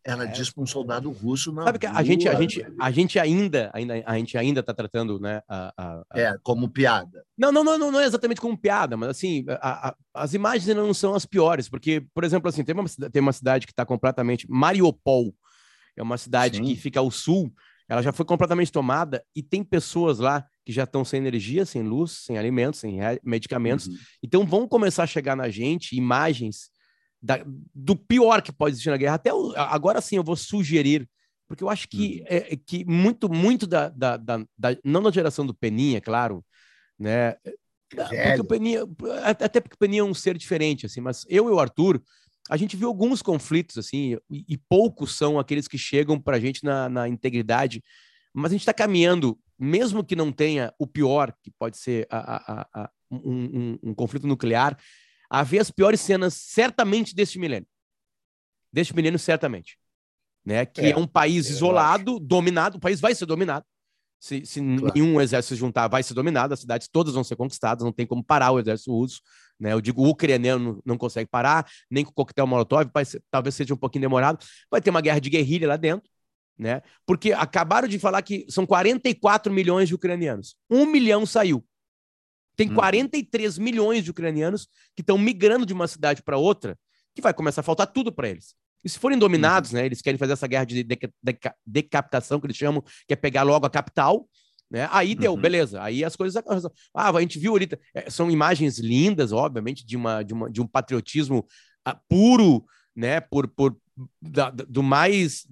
Ela é. diz para um soldado russo na
Sabe que a gente, a gente, a gente ainda, ainda, a gente ainda está tratando, né? A, a,
a... É como piada.
Não, não, não, não é exatamente como piada, mas assim, as imagens ainda não são as piores, porque, por exemplo, assim, tem uma, tem uma cidade que está completamente Mariupol, é uma cidade Sim. que fica ao sul, ela já foi completamente tomada e tem pessoas lá que já estão sem energia, sem luz, sem alimentos, sem medicamentos. Uhum. Então vão começar a chegar na gente imagens da, do pior que pode existir na guerra. Até o, agora sim eu vou sugerir, porque eu acho que, uhum. é, que muito, muito da, da, da, da, não da geração do Peninha, claro, né? Porque o Peninha, até porque o Peninha é um ser diferente, assim, mas eu e o Arthur, a gente viu alguns conflitos, assim, e, e poucos são aqueles que chegam para a gente na, na integridade, mas a gente está caminhando mesmo que não tenha o pior, que pode ser a, a, a, um, um, um, conflito nuclear, a ver as piores cenas, certamente, deste milênio. Deste milênio, certamente. Né? Que é, é um país isolado, dominado, o país vai ser dominado. Se, se claro. nenhum exército se juntar, vai ser dominado, as cidades todas vão ser conquistadas, não tem como parar o exército russo. Né? Eu digo, o ucraniano não, consegue parar, nem com o coquetel Molotov, ser, talvez seja um pouquinho demorado. Vai ter uma guerra de guerrilha lá dentro né? Porque acabaram de falar que são 44 milhões de ucranianos. Um milhão saiu. Tem 43 uhum. milhões de ucranianos que estão migrando de uma cidade para outra, que vai começar a faltar tudo para eles. E se forem dominados, uhum. né, eles querem fazer essa guerra de deca deca decapitação, que eles chamam, que é pegar logo a capital, né? Aí deu, uhum. beleza. Aí as coisas. Ah, a gente viu ali. É, são imagens lindas, obviamente, de, uma, de, uma, de um patriotismo uh, puro, né? Por, por, da, do mais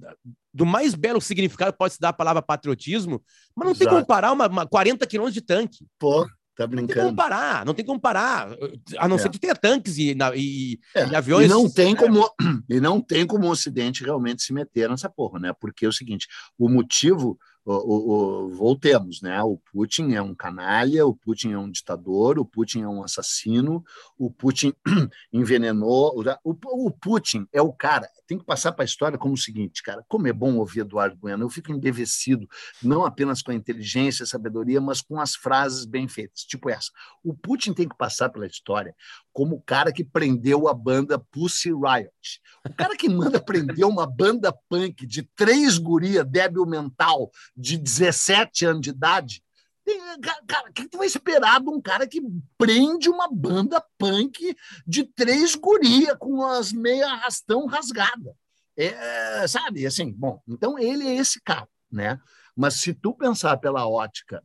do mais belo significado pode se dar a palavra patriotismo, mas não Exato. tem como parar uma, uma 40 quilômetros de tanque.
Pô, tá brincando. Não tem
como parar, não tem como parar. A não é. ser que tenha tanques e, e, é. e, aviões.
E não, tem como, e não tem como o Ocidente realmente se meter nessa porra, né? Porque é o seguinte: o motivo o, o, voltemos, né? O Putin é um canalha, o Putin é um ditador, o Putin é um assassino, o Putin envenenou. O, o Putin é o cara, tem que passar para a história como o seguinte, cara: como é bom ouvir Eduardo Bueno, eu fico embevecido, não apenas com a inteligência, a sabedoria, mas com as frases bem feitas, tipo essa. O Putin tem que passar pela história como o cara que prendeu a banda Pussy Riot. O cara que manda prender uma banda punk de três guria débil mental de 17 anos de idade. Cara, o que tu vai esperar de um cara que prende uma banda punk de três guria com as meia arrastão rasgada? É, sabe, assim, bom, então ele é esse cara, né? Mas se tu pensar pela ótica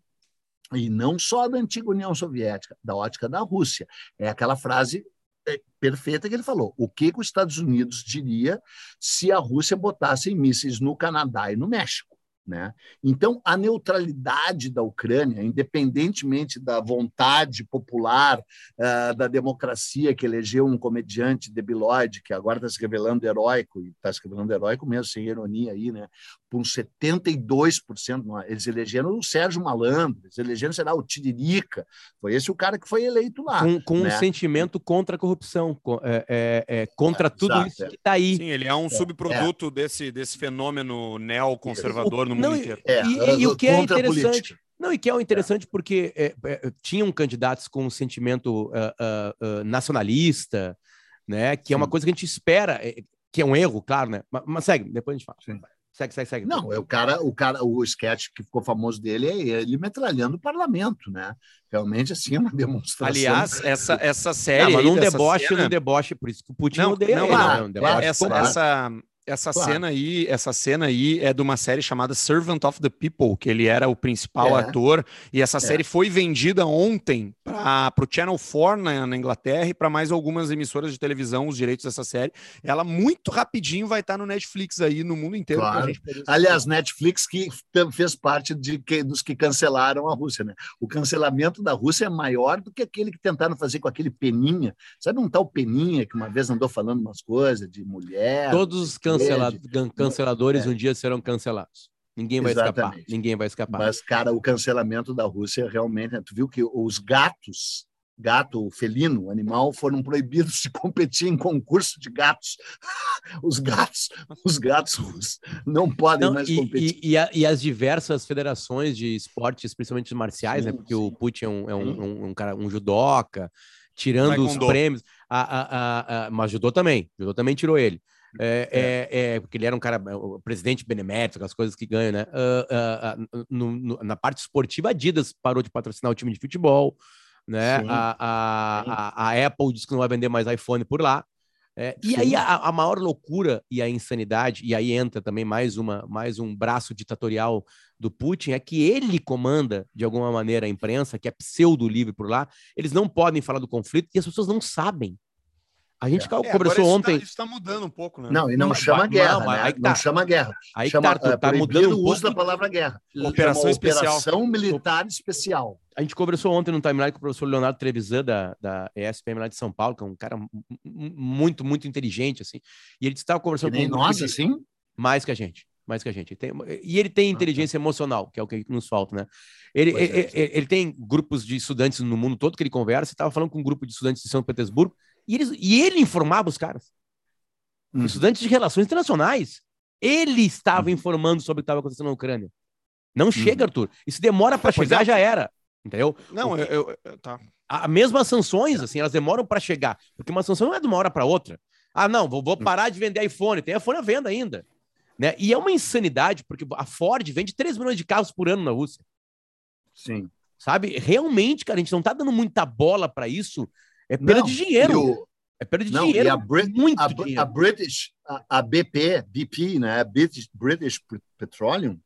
e não só da antiga União Soviética, da ótica da Rússia. É aquela frase é, perfeita que ele falou. O que, que os Estados Unidos diria se a Rússia botasse mísseis no Canadá e no México? Né? Então, a neutralidade da Ucrânia, independentemente da vontade popular, uh, da democracia que elegeu um comediante debilóide, que agora está se revelando heróico, e está se revelando heróico mesmo, sem ironia aí, né? Por 72%. Eles elegeram o Sérgio Malandro, eles elegeram, sei lá, o Tiririca. Foi esse o cara que foi eleito lá.
Com, com né? um sentimento contra a corrupção, é, é, é, contra é, tudo exato, isso que está aí.
Sim, ele é um é, subproduto é. desse, desse fenômeno neoconservador no
mundo
não, inteiro.
E, e, e, o que é interessante... Não, e que é interessante porque tinham candidatos com um sentimento uh, uh, uh, nacionalista, né? Que Sim. é uma coisa que a gente espera, que é um erro, claro, né? Mas, mas segue, depois a gente fala. Sim. Segue, segue, segue.
Não, é o cara, o cara, o sketch que ficou famoso dele é ele metralhando o parlamento, né? Realmente, assim, é uma demonstração.
Aliás, essa, essa série.
Não, mas num deboche, cena... num deboche, por isso que o Putin não, odeia
não, ele, claro, né? Um essa, essa claro. cena aí, essa cena aí é de uma série chamada Servant of the People, que ele era o principal é. ator, e essa é. série foi vendida ontem para o Channel 4 na, na Inglaterra e para mais algumas emissoras de televisão, os direitos dessa série. Ela muito rapidinho vai estar tá no Netflix aí no mundo inteiro.
Claro. Aliás, Netflix que fez parte de que, dos que cancelaram a Rússia, né? O cancelamento da Rússia é maior do que aquele que tentaram fazer com aquele Peninha. Sabe um tal Peninha que uma vez andou falando umas coisas de mulher?
Todos os canceladores é. um dia serão cancelados. Ninguém vai Exatamente. escapar. Ninguém vai escapar.
Mas, cara, o cancelamento da Rússia realmente. Né, tu viu que os gatos, gato felino, animal, foram proibidos de competir em concurso de gatos. Os gatos, os gatos russos não podem não, mais
e,
competir.
E, e, a, e, as diversas federações de esportes, principalmente marciais, sim, né? Porque sim. o Putin é um, é um, um, um, cara, um judoca, tirando os prêmios. A, a, a, mas judô também. Judô também tirou ele. É, é. É, porque ele era um cara, o presidente benemérito, aquelas coisas que ganham, né? Uh, uh, uh, no, no, na parte esportiva, a Adidas parou de patrocinar o time de futebol, né? A, a, a, Apple disse que não vai vender mais iPhone por lá. É, e aí a, a, maior loucura e a insanidade, e aí entra também mais, uma, mais um braço ditatorial do Putin, é que ele comanda, de alguma maneira, a imprensa, que é pseudo-livre por lá, eles não podem falar do conflito e as pessoas não sabem. A gente é, conversou
isso
tá- ontem.
Tá, isso está mudando um pouco, né?
Não, e não, não chama não, guerra, não, né?
Tá.
Não chama guerra.
Aí
chama,
tá, tá mudando
o uso da palavra guerra.
Operação especial.
Operação militar especial.
A gente conversou ontem no timeline com o professor Leonardo Trevisan, da, da ESPM lá de São Paulo, que é um cara muito, muito inteligente, assim. E ele estava conversando
com... Nós, assim?
Mais que a gente mais que a gente. Tem, e ele tem inteligência emocional, que é o que nos falta, né? Ele, ele, é, ele, ele, tem grupos de estudantes no mundo todo que ele conversa. Estava falando com um grupo de estudantes de São Petersburgo e, eles, e ele informava os caras. Hum. Estudantes de relações internacionais. Ele estava hum. informando sobre o que estava acontecendo na Ucrânia. Não chega, hum. Arthur. Isso demora para chegar, é. já era. Entendeu?
Não, eu, eu, eu, tá.
A mesma sanções, assim, elas demoram para chegar. Porque uma sanção não é de uma hora para outra. Ah, não, vou, vou hum. parar de vender iPhone. Tem iPhone à venda ainda. Né? E é uma insanidade, porque a Ford vende 3 milhões de carros por ano na Rússia.
Sim.
Sabe? Realmente, cara, a gente não tá dando muita bola para isso é perda não, de dinheiro. O... É perda de não, dinheiro.
E a, Brit muito a, dinheiro. a British, a, a, BP, BP, né? A British, British Petroleum,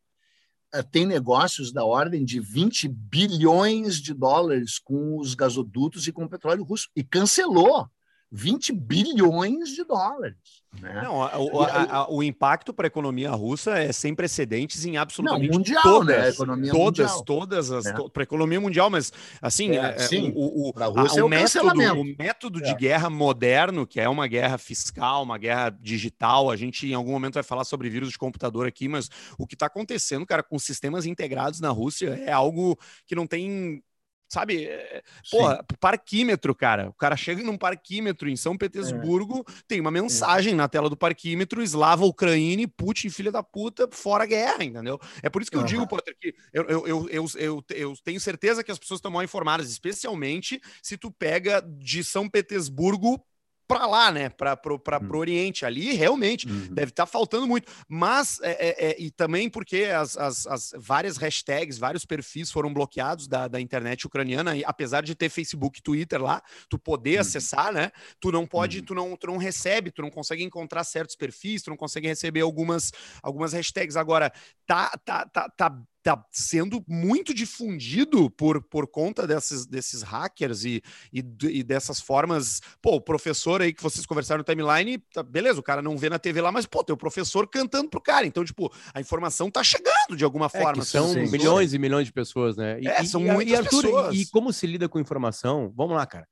eh, tem negócios da ordem de 20 bilhões de dólares com os gasodutos e com o petróleo russo. E cancelou 20 bilhões de dólares. Né?
Não, o, a, a, o impacto para a economia russa é sem precedentes em absolutamente
não, mundial,
todas,
né? economia
todas,
mundial.
todas as né? para a economia mundial, mas assim, é,
é, sim,
o, o, a, a, é o, método, o método de é. guerra moderno, que é uma guerra fiscal, uma guerra digital, a gente em algum momento vai falar sobre vírus de computador aqui, mas o que está acontecendo, cara, com sistemas integrados na Rússia é algo que não tem sabe? É, porra, parquímetro, cara. O cara chega num parquímetro em São Petersburgo, é. tem uma mensagem é. na tela do parquímetro, eslava Ucrânia, Putin, filha da puta, fora a guerra, entendeu? É por isso que eu uhum. digo, Potter, que eu, eu, eu, eu, eu, eu tenho certeza que as pessoas estão mal informadas, especialmente se tu pega de São Petersburgo para lá, né? Para uhum. o Oriente. Ali realmente uhum. deve estar tá faltando muito. Mas, é, é, é, e também porque as, as, as, várias hashtags, vários perfis foram bloqueados da, da internet ucraniana, e apesar de ter Facebook Twitter lá, tu poder uhum. acessar, né? Tu não pode, uhum. tu, não, tu não recebe, tu não consegue encontrar certos perfis, tu não consegue receber algumas, algumas hashtags. Agora, tá, tá, tá, tá tá sendo muito difundido por, por conta desses, desses hackers e, e, e, dessas formas. Pô, o professor aí que vocês conversaram no timeline, tá, beleza, o cara não vê na TV lá, mas, pô, tem o professor cantando pro cara. Então, tipo, a informação tá chegando de alguma
é,
forma.
são sim, milhões e milhões de pessoas, né?
E, é, são muitas e, Arthur, pessoas.
E como se lida com informação? Vamos lá, cara.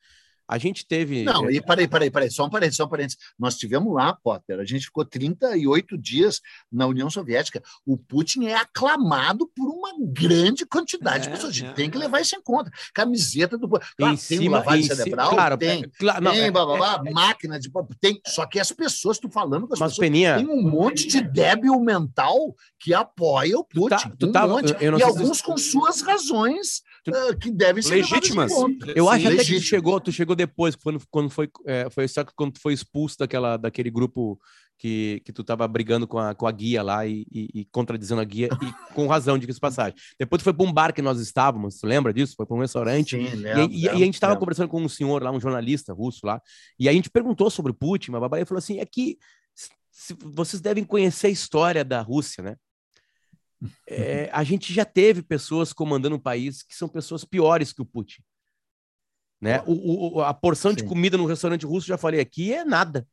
A gente teve.
Não, e parei, parei, parei, só um parênteses, só um parênteses. Nós tivemos lá, Potter, a gente ficou 38 dias na União Soviética. O Putin é aclamado por uma grande quantidade é, de pessoas. A gente é, tem que levar isso em conta. Camiseta do. Claro,
em tem cima, lavagem cerebral,
claro, tem, claro, não, tem é, blá, blá, blá, é, máquina de. Tem, só que as pessoas, estou falando com as
mas,
pessoas,
Peninha,
tem um monte de débil mental que apoia o Putin. Tu tá, tu um tá, monte, eu, eu e alguns se... com suas razões uh, que devem ser
legítimas.
Eu acho até que tu chegou, tu chegou depois, quando, quando foi, é, foi só quando foi expulso daquela, daquele grupo que, que tu estava brigando com a, com a guia lá e, e, e contradizendo a guia, e com razão, diga essa passagem. Depois foi para um bar que nós estávamos, tu lembra disso? Foi para um restaurante.
Sim, lembro,
e, e, a gente estava conversando com um senhor lá, um jornalista russo lá, e a gente perguntou sobre o Putin, mas a falou assim: é que se, vocês devem conhecer a história da Rússia, né? É, a gente já teve pessoas comandando um país que são pessoas piores que o Putin. Né? O, o a porção Sim. de comida no restaurante russo, já falei aqui, é nada.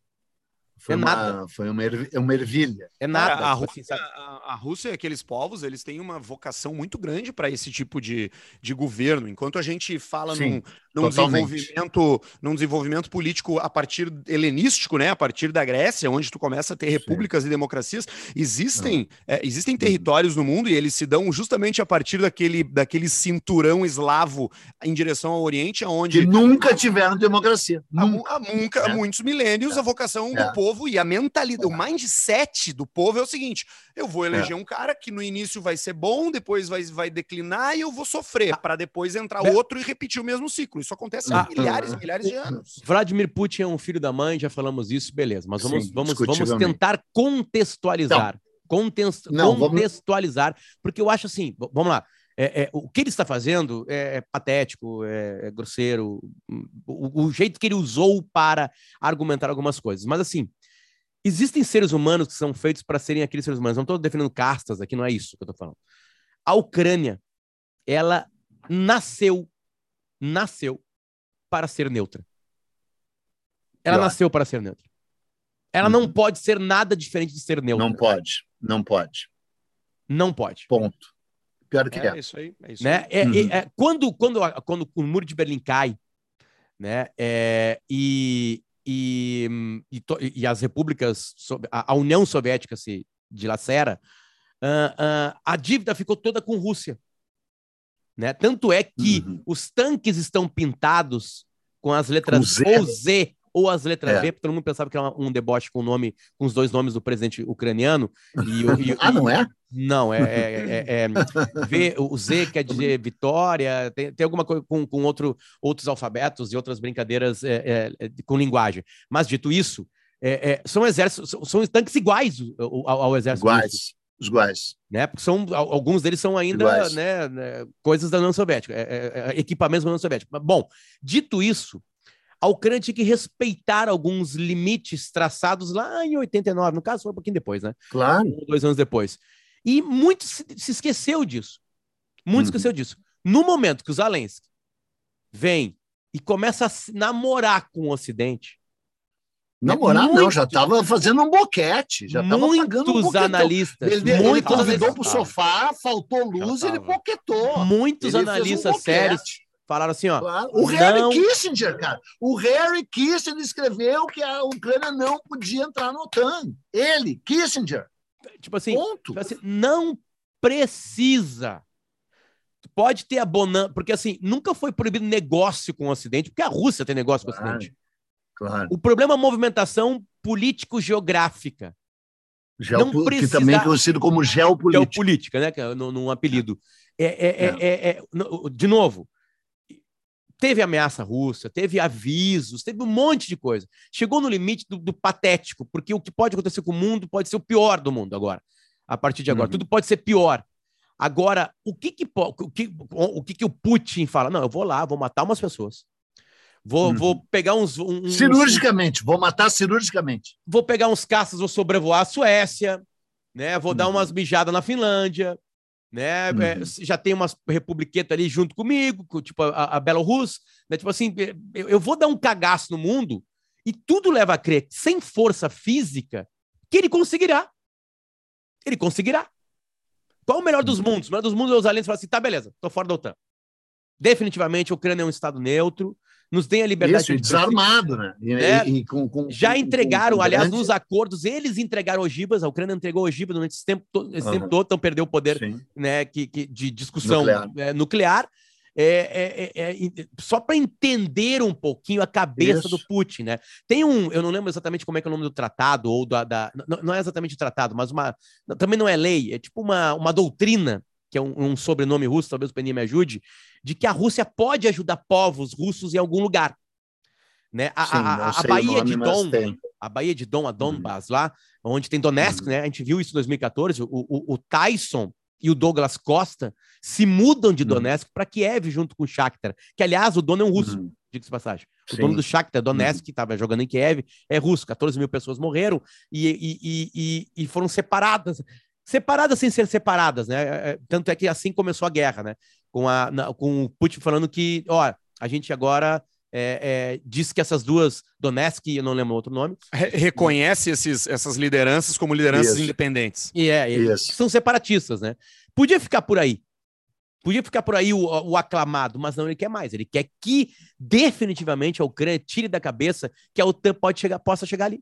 Foi, é uma, nada. foi uma, uma ervilha.
É nada. Cara, a, Rússia, assim, a, a, Rússia e aqueles povos, eles têm uma vocação muito grande para esse tipo de, de governo. Enquanto a gente fala Sim, num, num desenvolvimento, num desenvolvimento político a partir helenístico, né? A partir da Grécia, onde tu começa a ter repúblicas Sim. e democracias, existem, é, existem uhum. territórios no mundo e eles se dão justamente a partir daquele, daquele cinturão eslavo em direção ao Oriente, aonde.
Que nunca tiveram democracia.
Nunca. Há, nunca, é. muitos milênios, é. a vocação do povo povo e a mentalidade, o mindset do povo é o seguinte: eu vou eleger é. um cara que no início vai ser bom, depois vai, vai declinar e eu vou sofrer, para depois entrar outro e repetir o mesmo ciclo. Isso acontece há ah, milhares e milhares de anos.
Vladimir Putin é um filho da mãe, já falamos isso, beleza. Mas vamos, Sim, vamos, vamos tentar contextualizar. Então, Contexto, não, contextualizar, vamos... porque eu acho assim, vamos lá. É, é, o que ele está fazendo é, é patético, é, é grosseiro, o, o, jeito que ele usou para argumentar algumas coisas. Mas, assim, existem seres humanos que são feitos para serem aqueles seres humanos. Não estou defendendo castas aqui, não é isso que eu estou falando. A Ucrânia, ela nasceu, nasceu para ser neutra. Ela nasceu para ser neutra. Ela não uhum. pode ser nada diferente de ser neutra.
Não pode, não pode.
Não pode.
Ponto. Pior que é.
É isso aí. É isso
né? É, uhum. é, é, quando, quando, quando o muro de Berlim cai, né? É, e, e, e, e, as repúblicas, a, a, União Soviética se dilacera, uh, uh, a dívida ficou toda com Rússia. Né? Tanto é que uhum. os tanques estão pintados com as letras com ou Z ou as letras é. V, porque todo mundo pensava que era um deboche com o nome, com os dois nomes do presidente ucraniano.
E, e, ah, não é?
Não, é, é, é, é v, o Z quer dizer vitória, tem, tem alguma coisa com, com outro, outros alfabetos e outras brincadeiras é, é, com linguagem. Mas, dito isso, são exércitos, são, são, tanques iguais ao, ao exército.
Iguais. Os iguais.
Né? Porque são, alguns deles são ainda né, né, coisas da União Soviética, equipamentos da União Soviética. Bom, dito isso, a Ucrânia tinha que respeitar alguns limites traçados lá em 89, no caso foi um pouquinho depois, né?
Claro.
Um, dois anos depois. E muito se, se esqueceu disso. Muito uhum. esqueceu disso. No momento que o Zelensky vem e começa a namorar com o Ocidente.
Namorar muito, não, já estava fazendo um boquete, já estava pagando um
Muitos analistas,
ele,
muitos
ele convidou para o sofá, faltou luz, ele boquetou.
Muitos ele analistas um sérios Falaram assim, ó.
Claro. O Harry Kissinger, cara. O Harry Kissinger escreveu que a Ucrânia não podia entrar no OTAN. Ele, Kissinger.
Tipo assim, tipo assim não precisa. Pode ter a bonança, porque assim, nunca foi proibido negócio com o Ocidente, porque a Rússia tem negócio com o Ocidente.
Claro.
O problema é a movimentação político-geográfica.
Geopo... Que também é conhecido como geopolítica.
Geopolítica, né? Que é num apelido. É, é, é. é, é de novo, teve ameaça russa, teve avisos, teve um monte de coisa. Chegou no limite do, do, patético, porque o que pode acontecer com o mundo pode ser o pior do mundo agora, a partir de agora. Uhum. Tudo pode ser pior. Agora, o que que, o que, o que que o Putin fala? Não, eu vou lá, vou matar umas pessoas. Vou, uhum. vou pegar uns, uns,
Cirurgicamente, vou matar cirurgicamente.
Vou pegar uns caças, vou sobrevoar a Suécia, né? Vou uhum. dar umas mijadas na Finlândia, né? Uhum. É, já tem umas republiquetas ali junto comigo, tipo a, a Belarus, né? Tipo assim, eu, eu, vou dar um cagaço no mundo e tudo leva a crer, sem força física, que ele conseguirá. Ele conseguirá. Qual o melhor dos uhum. mundos? O melhor dos mundos é os aliens falam assim: tá, beleza, tô fora da OTAN. Definitivamente, a Ucrânia é um Estado neutro, nos tem a liberdade. Isso,
de desarmado, né? E,
né? E, com, com, Já entregaram, com, aliás, nos acordos, eles entregaram ogivas, a Ucrânia entregou ogivas durante esse tempo, esse uhum. tempo todo, então perdeu o poder né, que, que, de discussão nuclear. É, nuclear. É, é, é, é só para entender um pouquinho a cabeça Isso. do Putin, né? Tem um, eu não lembro exatamente como é que é o nome do tratado, ou da. da não, não, é exatamente o tratado, mas uma. Também não é lei, é tipo uma, uma doutrina, que é um, um sobrenome russo, talvez o Peninha me ajude, de que a Rússia pode ajudar povos russos em algum lugar. Né? A, Sim, a, a, a Baía nome, de Dom, a Baía de Dom, a Donbass uhum. lá, onde tem Donetsk, uhum. né? A gente viu isso em 2014, o, o, o Tyson e o Douglas Costa se mudam de uhum. Donetsk para Kiev junto com o Shakhtar, que aliás o dono é um russo, uhum. diga-se passagem. O Sim. dono do Shakhtar, Donetsk, uhum. que estava jogando em Kiev, é russo, 14 mil pessoas morreram e, e, e, e, foram separadas, separadas sem ser separadas, né? É, é, tanto é que assim começou a guerra, né? Com, a, na, com o Putin falando que, ó, a gente agora é, é, diz que essas duas, Donetsk, eu não lembro outro nome.
reconhece esses, essas lideranças como lideranças Isso. independentes.
E é, Isso. são separatistas, né? Podia ficar por aí. Podia ficar por aí o, o, aclamado, mas não, ele quer mais. Ele quer que definitivamente a Ucrânia tire da cabeça que a OTAN pode chegar, possa chegar ali.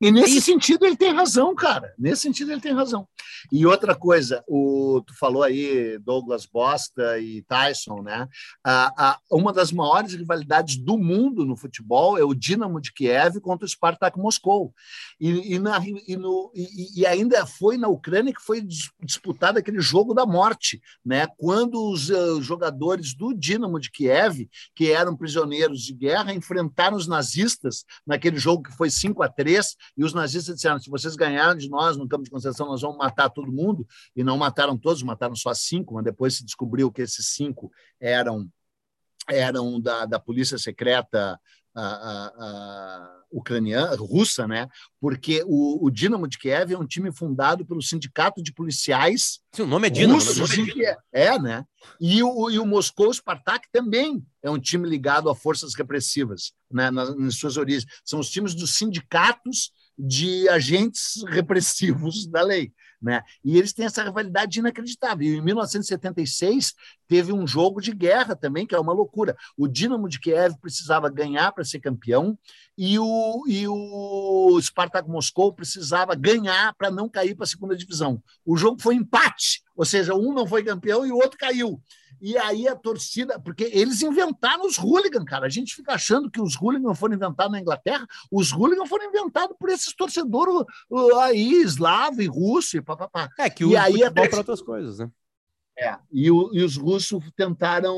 E nesse Isso. sentido ele tem razão, cara. Nesse sentido ele tem razão. E outra coisa, o, tu falou aí Douglas Bosta e Tyson, né? A, a, uma das maiores rivalidades do mundo no futebol é o Dinamo de Kiev contra o Spartak Moscou. E, e, na, e, no, e, e ainda foi na Ucrânia que foi disputado aquele jogo da morte, né? Quando os uh, jogadores do Dinamo de Kiev, que eram prisioneiros de guerra, enfrentaram os nazistas naquele jogo que foi 5 a 3 e os nazistas disseram: se vocês ganharem de nós no campo de concentração, nós vamos matar todo mundo. E não mataram todos, mataram só cinco, mas depois se descobriu que esses cinco eram eram da, da polícia secreta a, a, a ucraniana, russa, né? Porque o, o Dinamo de Kiev é um time fundado pelo sindicato de policiais.
Sim, o nome é Dinamo.
Russos, nome é, é, né? E o, e o Moscou Spartak também é um time ligado a forças repressivas, né? Nas, nas suas origens. São os times dos sindicatos de agentes repressivos da lei. Né? E eles têm essa rivalidade inacreditável. E em 1976 teve um jogo de guerra também, que é uma loucura. O Dinamo de Kiev precisava ganhar para ser campeão e o, e o Spartak Moscou precisava ganhar para não cair para a segunda divisão. O jogo foi empate, ou seja, um não foi campeão e o outro caiu. E aí a torcida, porque eles inventaram os hooligans, cara. A gente fica achando que os hooligans foram inventados na Inglaterra, os hooligans foram inventados por esses torcedores uh, aí, eslavo e russo e papapá.
É, que
e
aí é para outras coisas, né?
É, e, o, e os russos tentaram.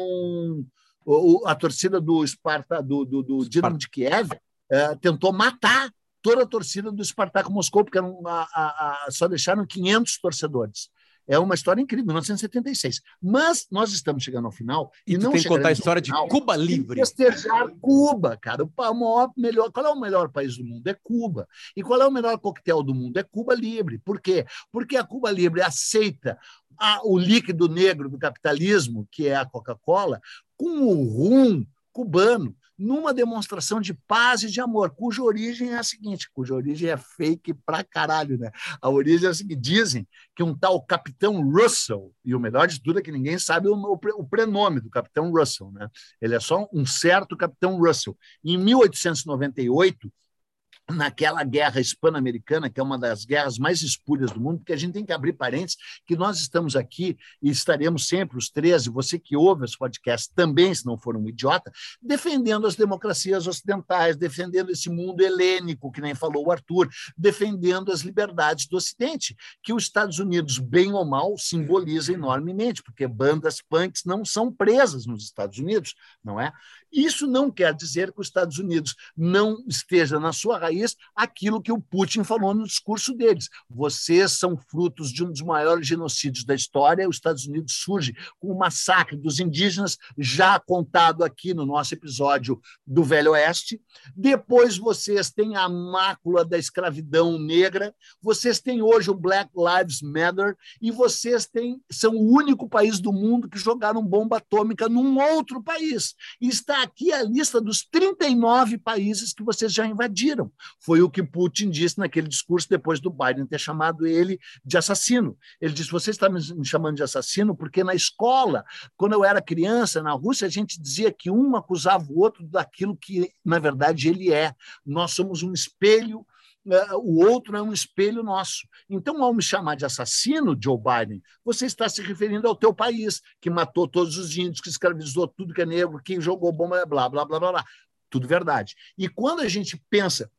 O, a torcida do Sparta, do, do, do Dinamo de Kiev, é, tentou matar toda a torcida do Spartak Moscou, porque a, a, a, só deixaram 500 torcedores. É uma história incrível, 1976. Mas nós estamos chegando ao final
e,
e não
tem que contar a história final, de Cuba livre.
Festejar Cuba, cara. O maior, melhor, qual é o melhor país do mundo? É Cuba. E qual é o melhor coquetel do mundo? É Cuba Livre. Por quê? Porque a Cuba Livre aceita a, o líquido negro do capitalismo, que é a Coca-Cola, com o rum cubano numa demonstração de paz e de amor, cuja origem é a seguinte, cuja origem é fake pra caralho, né? A origem é a seguinte, dizem que um tal Capitão Russell, e o melhor de tudo é que ninguém sabe o, o prenome do Capitão Russell, né? Ele é só um certo Capitão Russell. Em 1898, naquela guerra hispano-americana, que é uma das guerras mais espúrias do mundo, porque a gente tem que abrir parênteses, que nós estamos aqui e estaremos sempre, os três, e você que ouve esse podcast também, se não for um idiota, defendendo as democracias ocidentais, defendendo esse mundo helênico, que nem falou o Arthur, defendendo as liberdades do Ocidente, que os Estados Unidos, bem ou mal, simboliza enormemente, porque bandas punks não são presas nos Estados Unidos, não é? Isso não quer dizer que os Estados Unidos não esteja na sua raiz país aquilo que o Putin falou no discurso deles. Vocês são frutos de um dos maiores genocídios da história. Os Estados Unidos surge com o massacre dos indígenas, já contado aqui no nosso episódio do Velho Oeste. Depois vocês têm a mácula da escravidão negra. Vocês têm hoje o Black Lives Matter e vocês têm, são o único país do mundo que jogaram bomba atômica num outro país. E está aqui a lista dos 39 países que vocês já invadiram. Foi o que Putin disse naquele discurso depois do Biden ter chamado ele de assassino. Ele disse: Você está me chamando de assassino porque na escola, quando eu era criança, na Rússia, a gente dizia que um acusava o outro daquilo que, na verdade, ele é. Nós somos um espelho é, o outro é um espelho nosso. Então, ao me chamar de assassino, Joe Biden, você está se referindo ao teu país, que matou todos os índios, que escravizou tudo que é negro, que jogou bomba, blá, blá, blá, blá, blá. Tudo verdade. E quando a gente pensa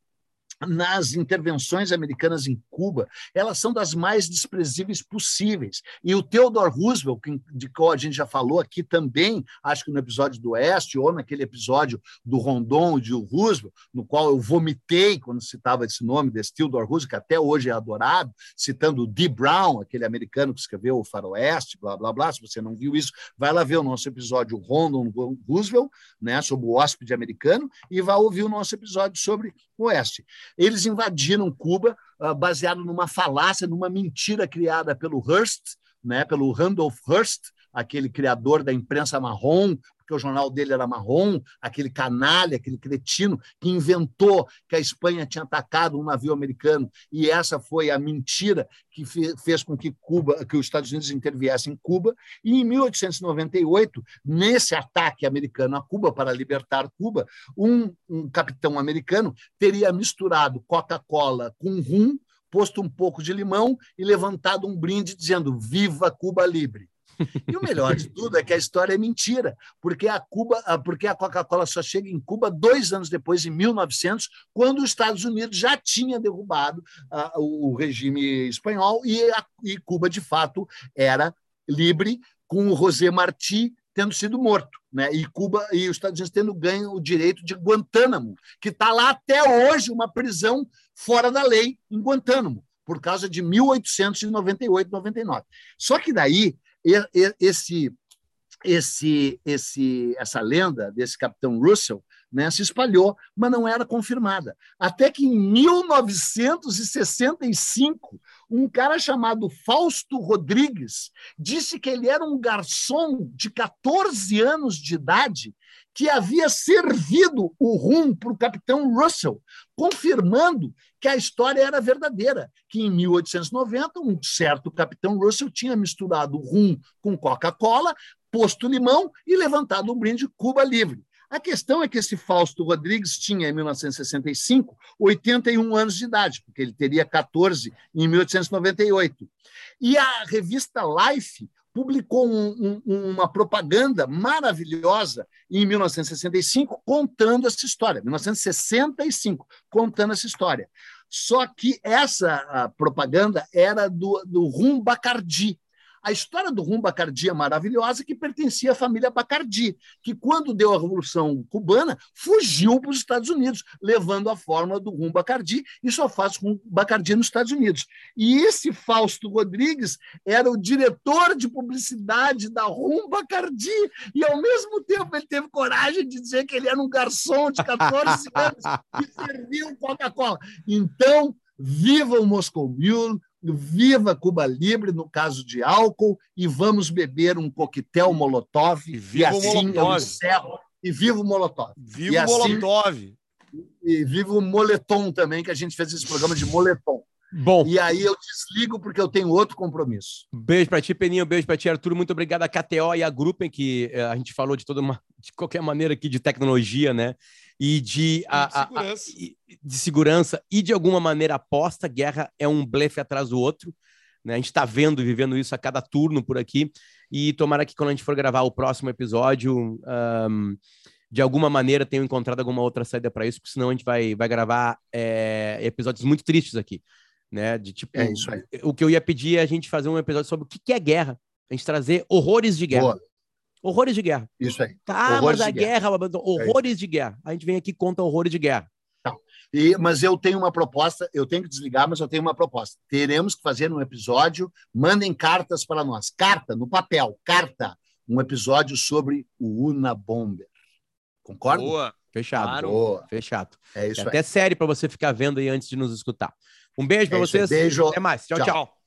nas intervenções americanas em Cuba, elas são das mais desprezíveis possíveis. E o Theodore Roosevelt, de qual a gente já falou aqui também, acho que no episódio do Oeste, ou naquele episódio do Rondon de Roosevelt, no qual eu vomitei quando citava esse nome desse Theodore Roosevelt, que até hoje é adorado, citando o Dee Brown, aquele americano que escreveu o Faroeste, blá, blá, blá. Se você não viu isso, vai lá ver o nosso episódio Rondon Roosevelt, né, sobre o hóspede americano, e vai ouvir o nosso episódio sobre o Oeste. Eles invadiram Cuba uh, baseado numa falácia, numa mentira criada pelo Hearst, né, pelo Randolph Hearst, aquele criador da imprensa marrom, porque o jornal dele era marrom, aquele canalha, aquele cretino que inventou que a Espanha tinha atacado um navio americano e essa foi a mentira que fez com que Cuba, que os Estados Unidos interviessem em Cuba. E em 1898, nesse ataque americano a Cuba para libertar Cuba, um, um capitão americano teria misturado Coca-Cola com rum, posto um pouco de limão e levantado um brinde dizendo: "Viva Cuba Libre". E o melhor de tudo é que a história é mentira, porque a Cuba, porque a Coca-Cola só chega em Cuba dois anos depois, em 1900, quando os Estados Unidos já tinha derrubado uh, o regime espanhol e, a, e Cuba de fato era livre, com o José Martí tendo sido morto, né? E Cuba e os Estados Unidos tendo ganho o direito de Guantánamo, que está lá até hoje uma prisão fora da lei em Guantánamo por causa de 1898, 99. Só que daí esse, esse, esse, essa lenda desse capitão Russell né, se espalhou, mas não era confirmada. Até que em 1965, um cara chamado Fausto Rodrigues disse que ele era um garçom de 14 anos de idade que havia servido o rum para o capitão Russell, confirmando que a história era verdadeira, que em 1890 um certo capitão Russell tinha misturado rum com Coca-Cola, posto limão e levantado um brinde Cuba livre. A questão é que esse Fausto Rodrigues tinha, em 1965, 81 anos de idade, porque ele teria 14 em 1898. E a revista Life publicou um, um, uma propaganda maravilhosa em 1965 contando essa história. 1965, contando essa história. Só que essa propaganda era do, do Rum Bacardi, a história do rum Bacardi é maravilhosa, que pertencia à família Bacardi, que quando deu a Revolução Cubana, fugiu para os Estados Unidos, levando a fórmula do rum Bacardi, e só faz rum Bacardi nos Estados Unidos. E esse Fausto Rodrigues era o diretor de publicidade da rum Bacardi, e ao mesmo tempo ele teve coragem de dizer que ele era um garçom de 14 anos que serviu Coca-Cola. Então, viva o Moscow Mule, Viva Cuba Libre, no caso de álcool, e vamos beber um coquetel Molotov.
E, viva e assim Molotov. eu encerro.
E viva o Molotov.
Viva o assim, Molotov.
E viva o Moletom também, que a gente fez esse programa de Moletom.
Bom.
E aí eu desligo porque eu tenho outro compromisso.
Beijo para ti, Peninho. Beijo para ti, Arthur. Muito obrigado a KTO e a Gruppen, que eh, a gente falou de toda uma, de qualquer maneira aqui de tecnologia, né? E de, a, a, a, de segurança e de alguma maneira aposta. Guerra é um blefe atrás do outro. Né? A gente está vendo e vivendo isso a cada turno por aqui. E tomara que quando a gente for gravar o próximo episódio, um, de alguma maneira tenham encontrado alguma outra saída para isso, porque senão a gente vai, vai gravar é, episódios muito tristes aqui. Né? De tipo,
é isso aí.
o que eu ia pedir é a gente fazer um episódio sobre o que é guerra. A gente trazer horrores de guerra. Boa. Horrores de guerra.
Isso aí.
Tá, horrores mas a guerra, guerra é horrores é de guerra. A gente vem aqui e conta horrores de guerra.
Tá. E, mas eu tenho uma proposta, eu tenho que desligar, mas eu tenho uma proposta. Teremos que fazer um episódio, mandem cartas para nós. Carta, no papel, carta. Um episódio sobre o Una Bomber. Concorda?
Boa. Fechado.
Claro. Boa.
Fechado.
É isso
é até série para você ficar vendo aí antes de nos escutar. Um beijo para
É aí.
vocês.
Beijo.
Até mais.
Tchau.
tchau.
Tchau.